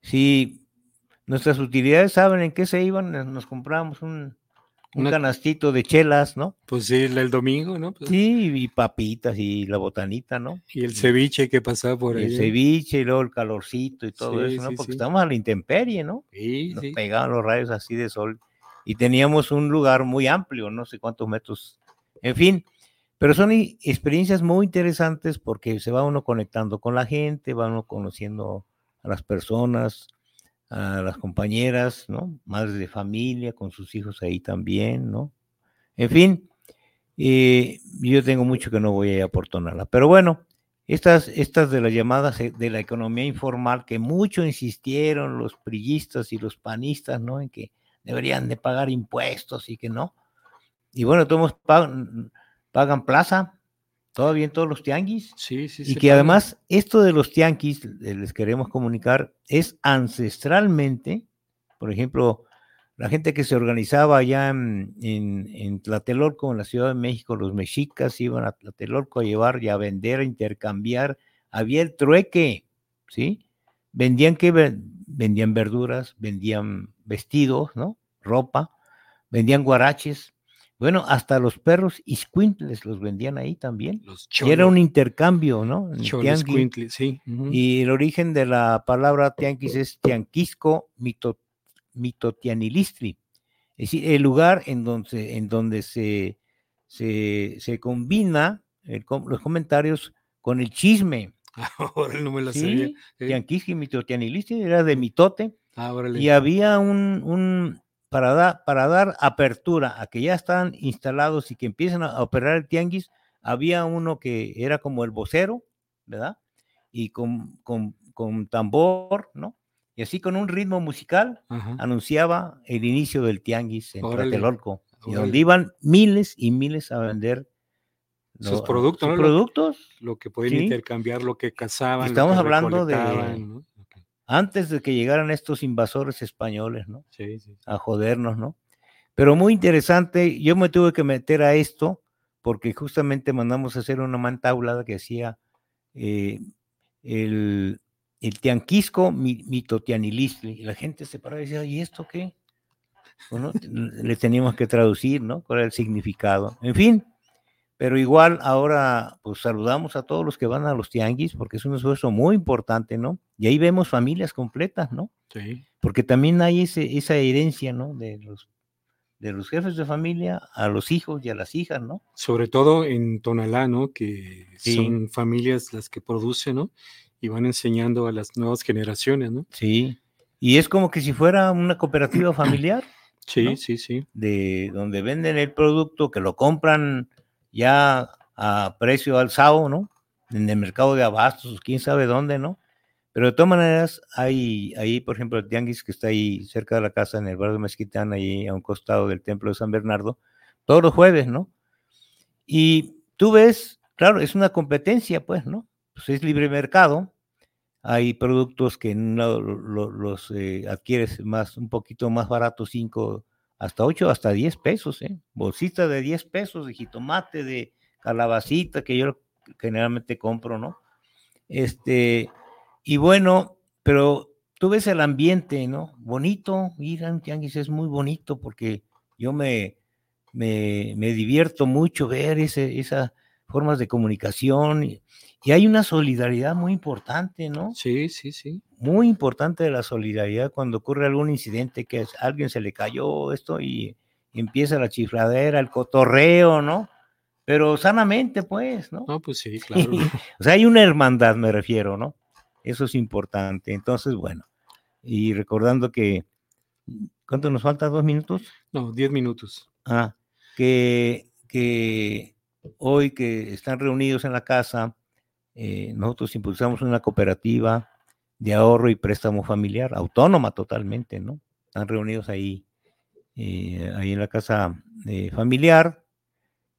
si nuestras utilidades saben en qué se iban, eh, nos comprábamos un, un canastito de chelas, ¿no? Pues sí, el, domingo, ¿no? Pues sí, y papitas y la botanita, ¿no? Y el ceviche que pasaba por ahí. El ceviche y luego el calorcito y todo eso, ¿no? Porque estamos a la intemperie, ¿no? Sí, Nos pegaban los rayos así de sol. Y teníamos un lugar muy amplio, no sé cuántos metros. En fin, pero son experiencias muy interesantes porque se va uno conectando con la gente, va uno conociendo a las personas, a las compañeras, ¿no? Madres de familia, con sus hijos ahí también, ¿no? En fin, eh, yo tengo mucho que no voy a aportar Pero bueno, estas, estas de las llamadas eh, de la economía informal, que mucho insistieron los prillistas y los panistas, ¿no? En que deberían de pagar impuestos y que no. Y bueno, todos pagan plaza, todavía en todos los tianguis. Sí, sí, Y que además esto de los tianguis, les queremos comunicar, es ancestralmente, por ejemplo, la gente que se organizaba allá en, en, Tlatelolco, en la Ciudad de México, los mexicas iban a Tlatelolco a llevar y a vender, a intercambiar, había el trueque, ¿sí? Vendían que vendían verduras, vendían vestidos, ¿no? Ropa, vendían guaraches, bueno, hasta los perros iscuintles los vendían ahí también. y era un intercambio, ¿no? sí. Y el origen de la palabra tianguis es tianquisco mito, mitotianilistri. Es decir, el lugar en donde, en donde se, se, combina los comentarios con el chisme. Ahora no me lo sabía. Tianquisco mitotianilistri era de mitote. Ah, y había un para, para dar apertura a que ya están instalados y que empiecen a operar el tianguis, había uno que era como el vocero, ¿verdad? Y con, con, tambor, ¿no? Y así con un ritmo musical anunciaba el inicio del tianguis en Tlatelolco, y donde iban miles y miles a vender sus productos, ¿no? productos. Lo que podían intercambiar, lo que cazaban. Estamos hablando de, antes de que llegaran estos invasores españoles, ¿no? Sí, sí. A jodernos, ¿no? Pero muy interesante, yo me tuve que meter a esto porque justamente mandamos a hacer una mantaulada que hacía eh, el, el tianquisco mitotianilistli, y la gente se paraba y decía, ¿y esto qué? Bueno, le teníamos que traducir, ¿no? ¿Cuál era el significado? En fin, pero igual ahora pues saludamos a todos los que van a los tianguis porque es un esfuerzo muy importante, ¿no? Y ahí vemos familias completas, ¿no? Sí. Porque también hay ese, esa herencia, ¿no? De los, de los jefes de familia a los hijos y a las hijas, ¿no? Sobre todo en Tonalá, ¿no? Que son familias las que producen, ¿no? Y van enseñando a las nuevas generaciones, ¿no? Sí. Y es como que si fuera una cooperativa familiar. Sí, sí, sí. De donde venden el producto, que lo compran ya a precio alzado, ¿no? En el mercado de abastos, quién sabe dónde, ¿no? Pero de todas maneras, hay por ejemplo, el tianguis que está ahí cerca de la casa, en el barrio de Mezquitán, ahí a un costado del templo de San Bernardo, todos los jueves, ¿no? Y tú ves, claro, es una competencia, pues, ¿no? Pues es libre mercado, hay productos que no, los eh, adquieres más, un poquito más baratos, 5 hasta 8, hasta 10 pesos, ¿eh? Bolsita de 10 pesos de jitomate, de calabacita, que yo generalmente compro, ¿no? Este, y bueno, pero tú ves el ambiente, ¿no? Bonito, ir a un tianguis es muy bonito porque yo me, me, me divierto mucho ver esas formas de comunicación y, y hay una solidaridad muy importante, ¿no? Sí, sí, sí. Muy importante la solidaridad cuando ocurre algún incidente que a alguien se le cayó esto y, empieza la chifladera, el cotorreo, ¿no? Pero sanamente, pues, ¿no? No, pues sí, claro. o sea, hay una hermandad, me refiero, ¿no? Eso es importante. Entonces, bueno, y recordando que, ¿cuánto nos falta? ¿Dos minutos? No, diez minutos. Ah, que, que hoy que están reunidos en la casa, eh, nosotros impulsamos una cooperativa de ahorro y préstamo familiar, autónoma totalmente, ¿no? Están reunidos ahí, eh, ahí en la casa eh, familiar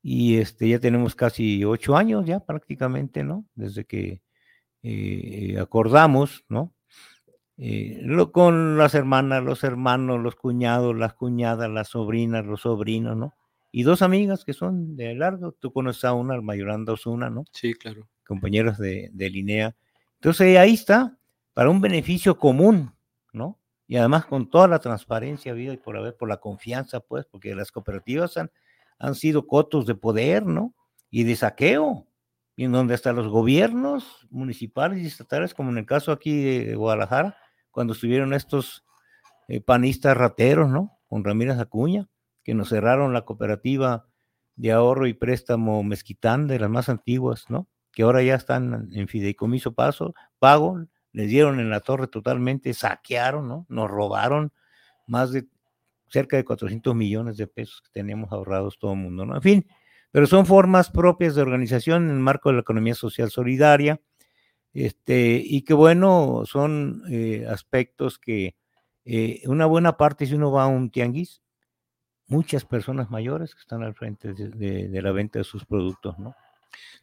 y este, ya tenemos casi ocho años ya prácticamente, ¿no? Desde que acordamos, ¿no? Lo, con las hermanas, los hermanos, los cuñados, las cuñadas, las sobrinas, los sobrinos, ¿no? Y dos amigas que son de largo, tú conoces a una, Mayoranda Osuna, ¿no? Sí, claro compañeros de, de Linea. Entonces ahí está, para un beneficio común, ¿no? y además con toda la transparencia vida y por haber, por la confianza, pues, porque las cooperativas han, sido cotos de poder, ¿no? Y de saqueo, y en donde hasta los gobiernos municipales y estatales, como en el caso aquí de Guadalajara, cuando estuvieron estos eh, panistas rateros, ¿no? Con Ramírez Acuña, que nos cerraron la cooperativa de ahorro y préstamo Mezquitán, de las más antiguas, ¿no? Que ahora ya están en fideicomiso paso, pago, les dieron en la torre totalmente, saquearon, ¿no? Nos robaron más de cerca de 400 millones de pesos que tenemos ahorrados todo el mundo, ¿no? En fin, pero son formas propias de organización en el marco de la economía social solidaria, este, y que bueno, son eh, aspectos que eh, una buena parte, si uno va a un tianguis, muchas personas mayores que están al frente de, la venta de sus productos, ¿no?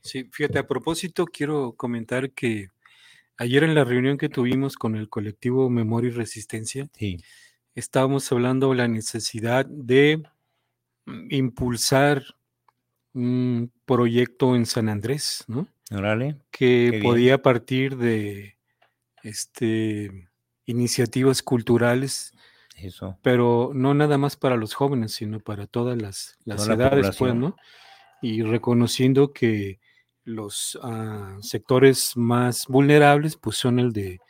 Sí, fíjate, a propósito, quiero comentar que ayer en la reunión que tuvimos con el colectivo Memoria y Resistencia, estábamos hablando de la necesidad de mm, impulsar un proyecto en San Andrés, ¿no? Que podía partir de este, iniciativas culturales eso. Pero no nada más para los jóvenes, sino para todas las, las edades, pues, ¿no? Y reconociendo que los ah, sectores más vulnerables, pues son el de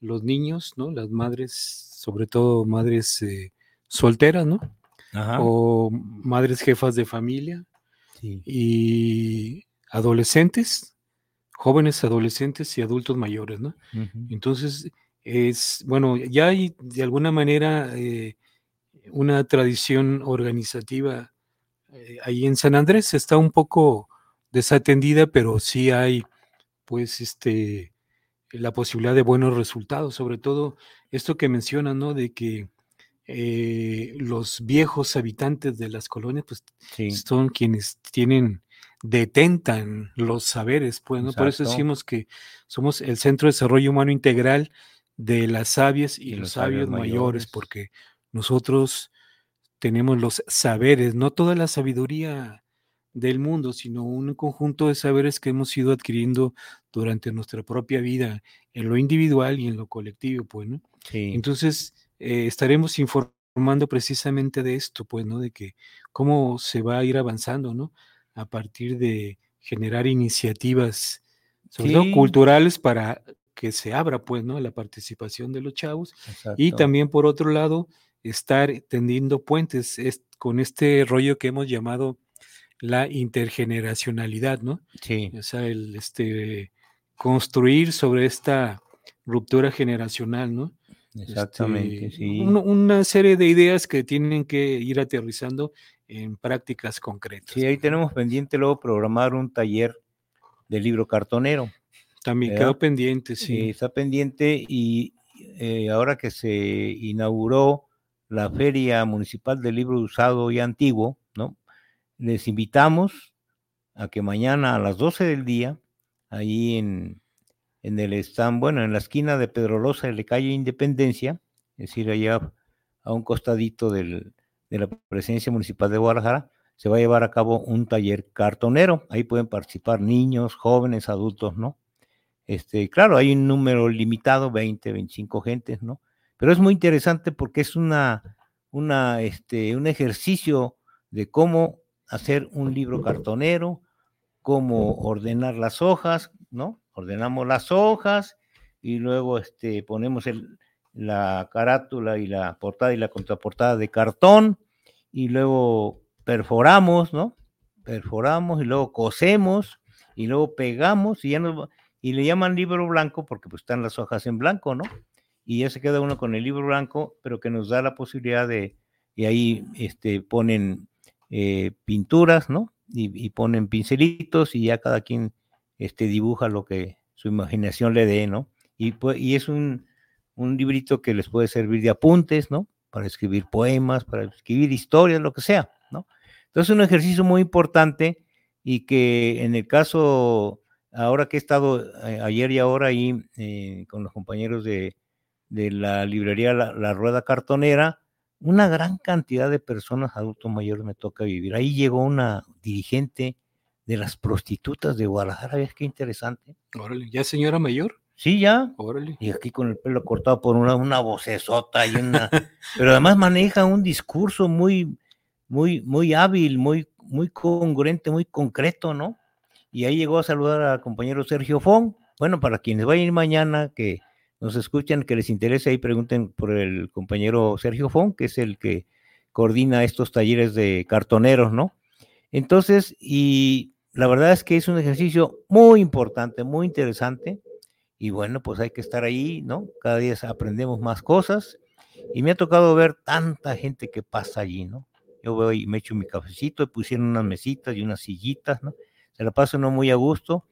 los niños, ¿no? Las madres, sobre todo madres eh, solteras, ¿no? O madres jefas de familia y adolescentes, jóvenes adolescentes y adultos mayores, ¿no? Entonces, es, bueno, ya hay de alguna manera eh, una tradición organizativa eh, ahí en San Andrés, está un poco desatendida, pero sí hay, pues, este, la posibilidad de buenos resultados, sobre todo esto que mencionan, ¿no? De que eh, los viejos habitantes de las colonias, pues, son quienes tienen, detentan los saberes, pues, ¿no? Por eso decimos que somos el Centro de Desarrollo Humano Integral, de las sabias y, los sabios, mayores, porque nosotros tenemos los saberes, no toda la sabiduría del mundo, sino un conjunto de saberes que hemos ido adquiriendo durante nuestra propia vida, en lo individual y en lo colectivo, pues, ¿no? Entonces, eh, estaremos informando precisamente de esto, pues, ¿no? De que cómo se va a ir avanzando, ¿no? A partir de generar iniciativas, sobre todo culturales, para que se abra, pues, ¿no? La participación de los chavos. Y también, por otro lado, estar tendiendo puentes con este rollo que hemos llamado la intergeneracionalidad, ¿no? Sí. O sea, el este, construir sobre esta ruptura generacional, ¿no? Exactamente, este, sí. una serie de ideas que tienen que ir aterrizando en prácticas concretas. Sí, ahí tenemos pendiente luego programar un taller de libro cartonero. También quedó pendiente, sí. está pendiente y eh, ahora que se inauguró la Feria Municipal del Libro Usado y Antiguo, ¿no? Les invitamos a que mañana a las 12 del día, ahí en, en el stand, bueno, en la esquina de Pedrolosa de la calle Independencia, es decir, allá a un costadito del, de la Presidencia Municipal de Guadalajara, se va a llevar a cabo un taller cartonero. Ahí pueden participar niños, jóvenes, adultos, ¿no? Este, claro, hay un número limitado, 20, 25 gentes, ¿no? Pero es muy interesante porque es una, una, este, un ejercicio de cómo hacer un libro cartonero, cómo ordenar las hojas, ¿no? Ordenamos las hojas y luego este, ponemos el, la carátula y la portada y la contraportada de cartón y luego perforamos, ¿no? Perforamos y luego cosemos y luego pegamos y ya nos y le llaman libro blanco porque pues están las hojas en blanco, ¿no? Y ya se queda uno con el libro blanco, pero que nos da la posibilidad de, y ahí este, ponen eh, pinturas, ¿no? Y, ponen pincelitos y ya cada quien este, dibuja lo que su imaginación le dé, ¿no? Y, y es un, un librito que les puede servir de apuntes, ¿no? Para escribir poemas, para escribir historias, lo que sea, ¿no? Entonces, es un ejercicio muy importante y que en el caso ahora que he estado eh, ayer y ahora ahí eh, con los compañeros de, la librería la, Rueda Cartonera, una gran cantidad de personas adultos mayores me toca vivir. Ahí llegó una dirigente de las prostitutas de Guadalajara, ¿ves qué interesante? ¿ya señora mayor? Sí, ya. Órale. Y aquí con el pelo cortado por una, una vocesota y una. pero además maneja un discurso muy, muy, muy hábil, muy, muy congruente, muy concreto, ¿no? Y ahí llegó a saludar al compañero Sergio Fong. Bueno, para quienes vayan mañana, que nos escuchan, que les interese, ahí pregunten por el compañero Sergio Fong, que es el que coordina estos talleres de cartoneros, ¿no? Entonces, y la verdad es que es un ejercicio muy importante, muy interesante. Y bueno, pues hay que estar ahí, ¿no? Cada día aprendemos más cosas. Y me ha tocado ver tanta gente que pasa allí, ¿no? Yo voy y me echo mi cafecito, y pusieron unas mesitas y unas sillitas, ¿no? Se la paso uno muy a gusto.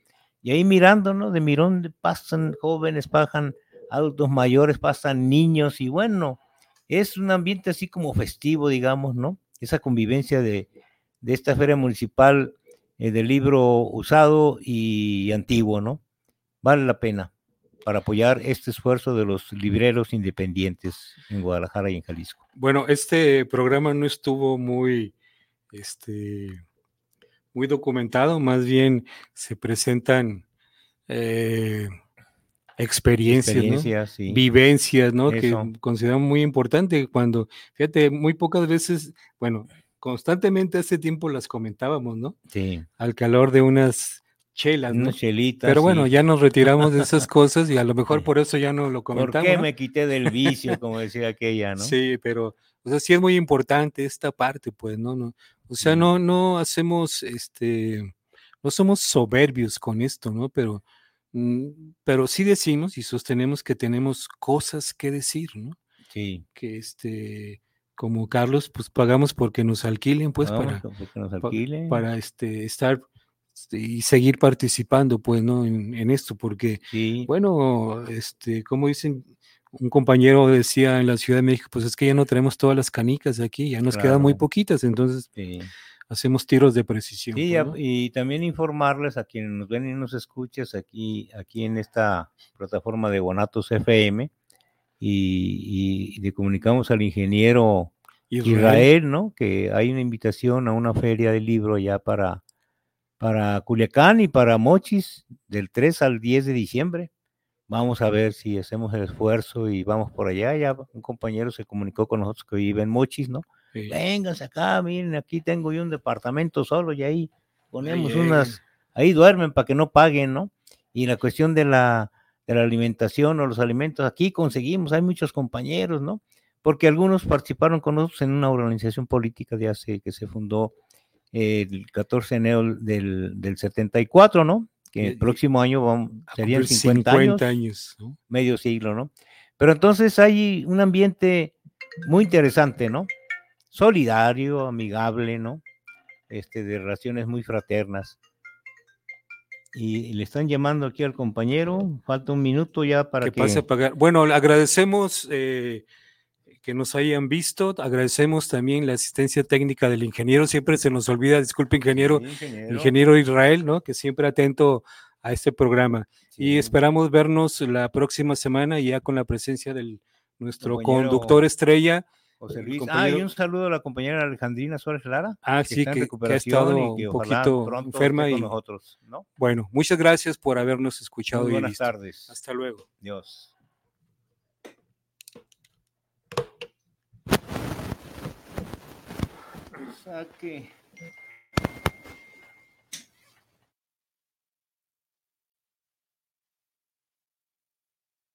Y ahí mirando, ¿no? De mirón pasan jóvenes, pasan adultos mayores, pasan niños y bueno, es un ambiente así como festivo, digamos, ¿no? Esa convivencia de, de esta feria municipal eh, del libro usado y antiguo, ¿no? Vale la pena para apoyar este esfuerzo de los libreros independientes en Guadalajara y en Jalisco. Bueno, este programa no estuvo muy, este, muy documentado, más bien se presentan eh, experiencias, vivencias, ¿no? Que consideramos muy importante cuando, fíjate, muy pocas veces, bueno, constantemente hace tiempo las comentábamos, ¿no? Sí. Al calor de unas chelas, ¿no? chelitas. Pero bueno, ya nos retiramos de esas cosas y a lo mejor por eso ya no lo comentamos. ¿Por qué me quité del vicio, como decía aquella, no? Sí, pero, o sea, sí es muy importante esta parte, pues, ¿no? no o sea, no, no hacemos, este, no somos soberbios con esto, ¿no? Pero, pero sí decimos y sostenemos que tenemos cosas que decir, ¿no? Sí. Que este, como Carlos, pues pagamos porque nos alquilen, pues, para, nos alquilen. para este, estar este, y seguir participando, pues, ¿no? En, esto, porque, bueno, este, como dicen, un compañero decía en la Ciudad de México, pues es que ya no tenemos todas las canicas de aquí, ya nos quedan muy poquitas, entonces hacemos tiros de precisión. Sí, pues, y también informarles a quienes nos ven y nos escuchas aquí, aquí en esta plataforma de Bonatos FM, y, le comunicamos al ingeniero Israel. Israel, ¿no? Que hay una invitación a una feria de libro ya para para Culiacán y para Mochis del 3 al 10 de diciembre. Vamos a ver si hacemos el esfuerzo y vamos por allá. Ya un compañero se comunicó con nosotros que vive en Mochis, ¿no? Sí. Vénganse acá, miren, aquí tengo yo un departamento solo y ahí ponemos unas, ahí duermen para que no paguen, ¿no? Y la cuestión de la, de la alimentación o los alimentos, aquí conseguimos, hay muchos compañeros, ¿no? Porque algunos participaron con nosotros en una organización política de hace que se fundó el 14 de enero del, del 74, ¿no? Que el próximo año vamos, serían 50, 50 años, medio siglo, ¿no? Pero entonces hay un ambiente muy interesante, ¿no? Solidario, amigable, ¿no? Este, de relaciones muy fraternas. Y, le están llamando aquí al compañero, falta un minuto ya para que... que... pase a pagar. Bueno, agradecemos eh, que nos hayan visto. Agradecemos también la asistencia técnica del ingeniero. Siempre se nos olvida, disculpe, ingeniero, ingeniero, Israel, ¿no? Que siempre atento a este programa. Y esperamos vernos la próxima semana ya con la presencia del nuestro conductor estrella. José Luis. Ah, y un saludo a la compañera Alejandrina Suárez Lara. Ah, que sí, que, ha estado un poquito enferma. Y, nosotros, ¿no? Bueno, muchas gracias por habernos escuchado. buenas tardes. Hasta luego. Dios. saque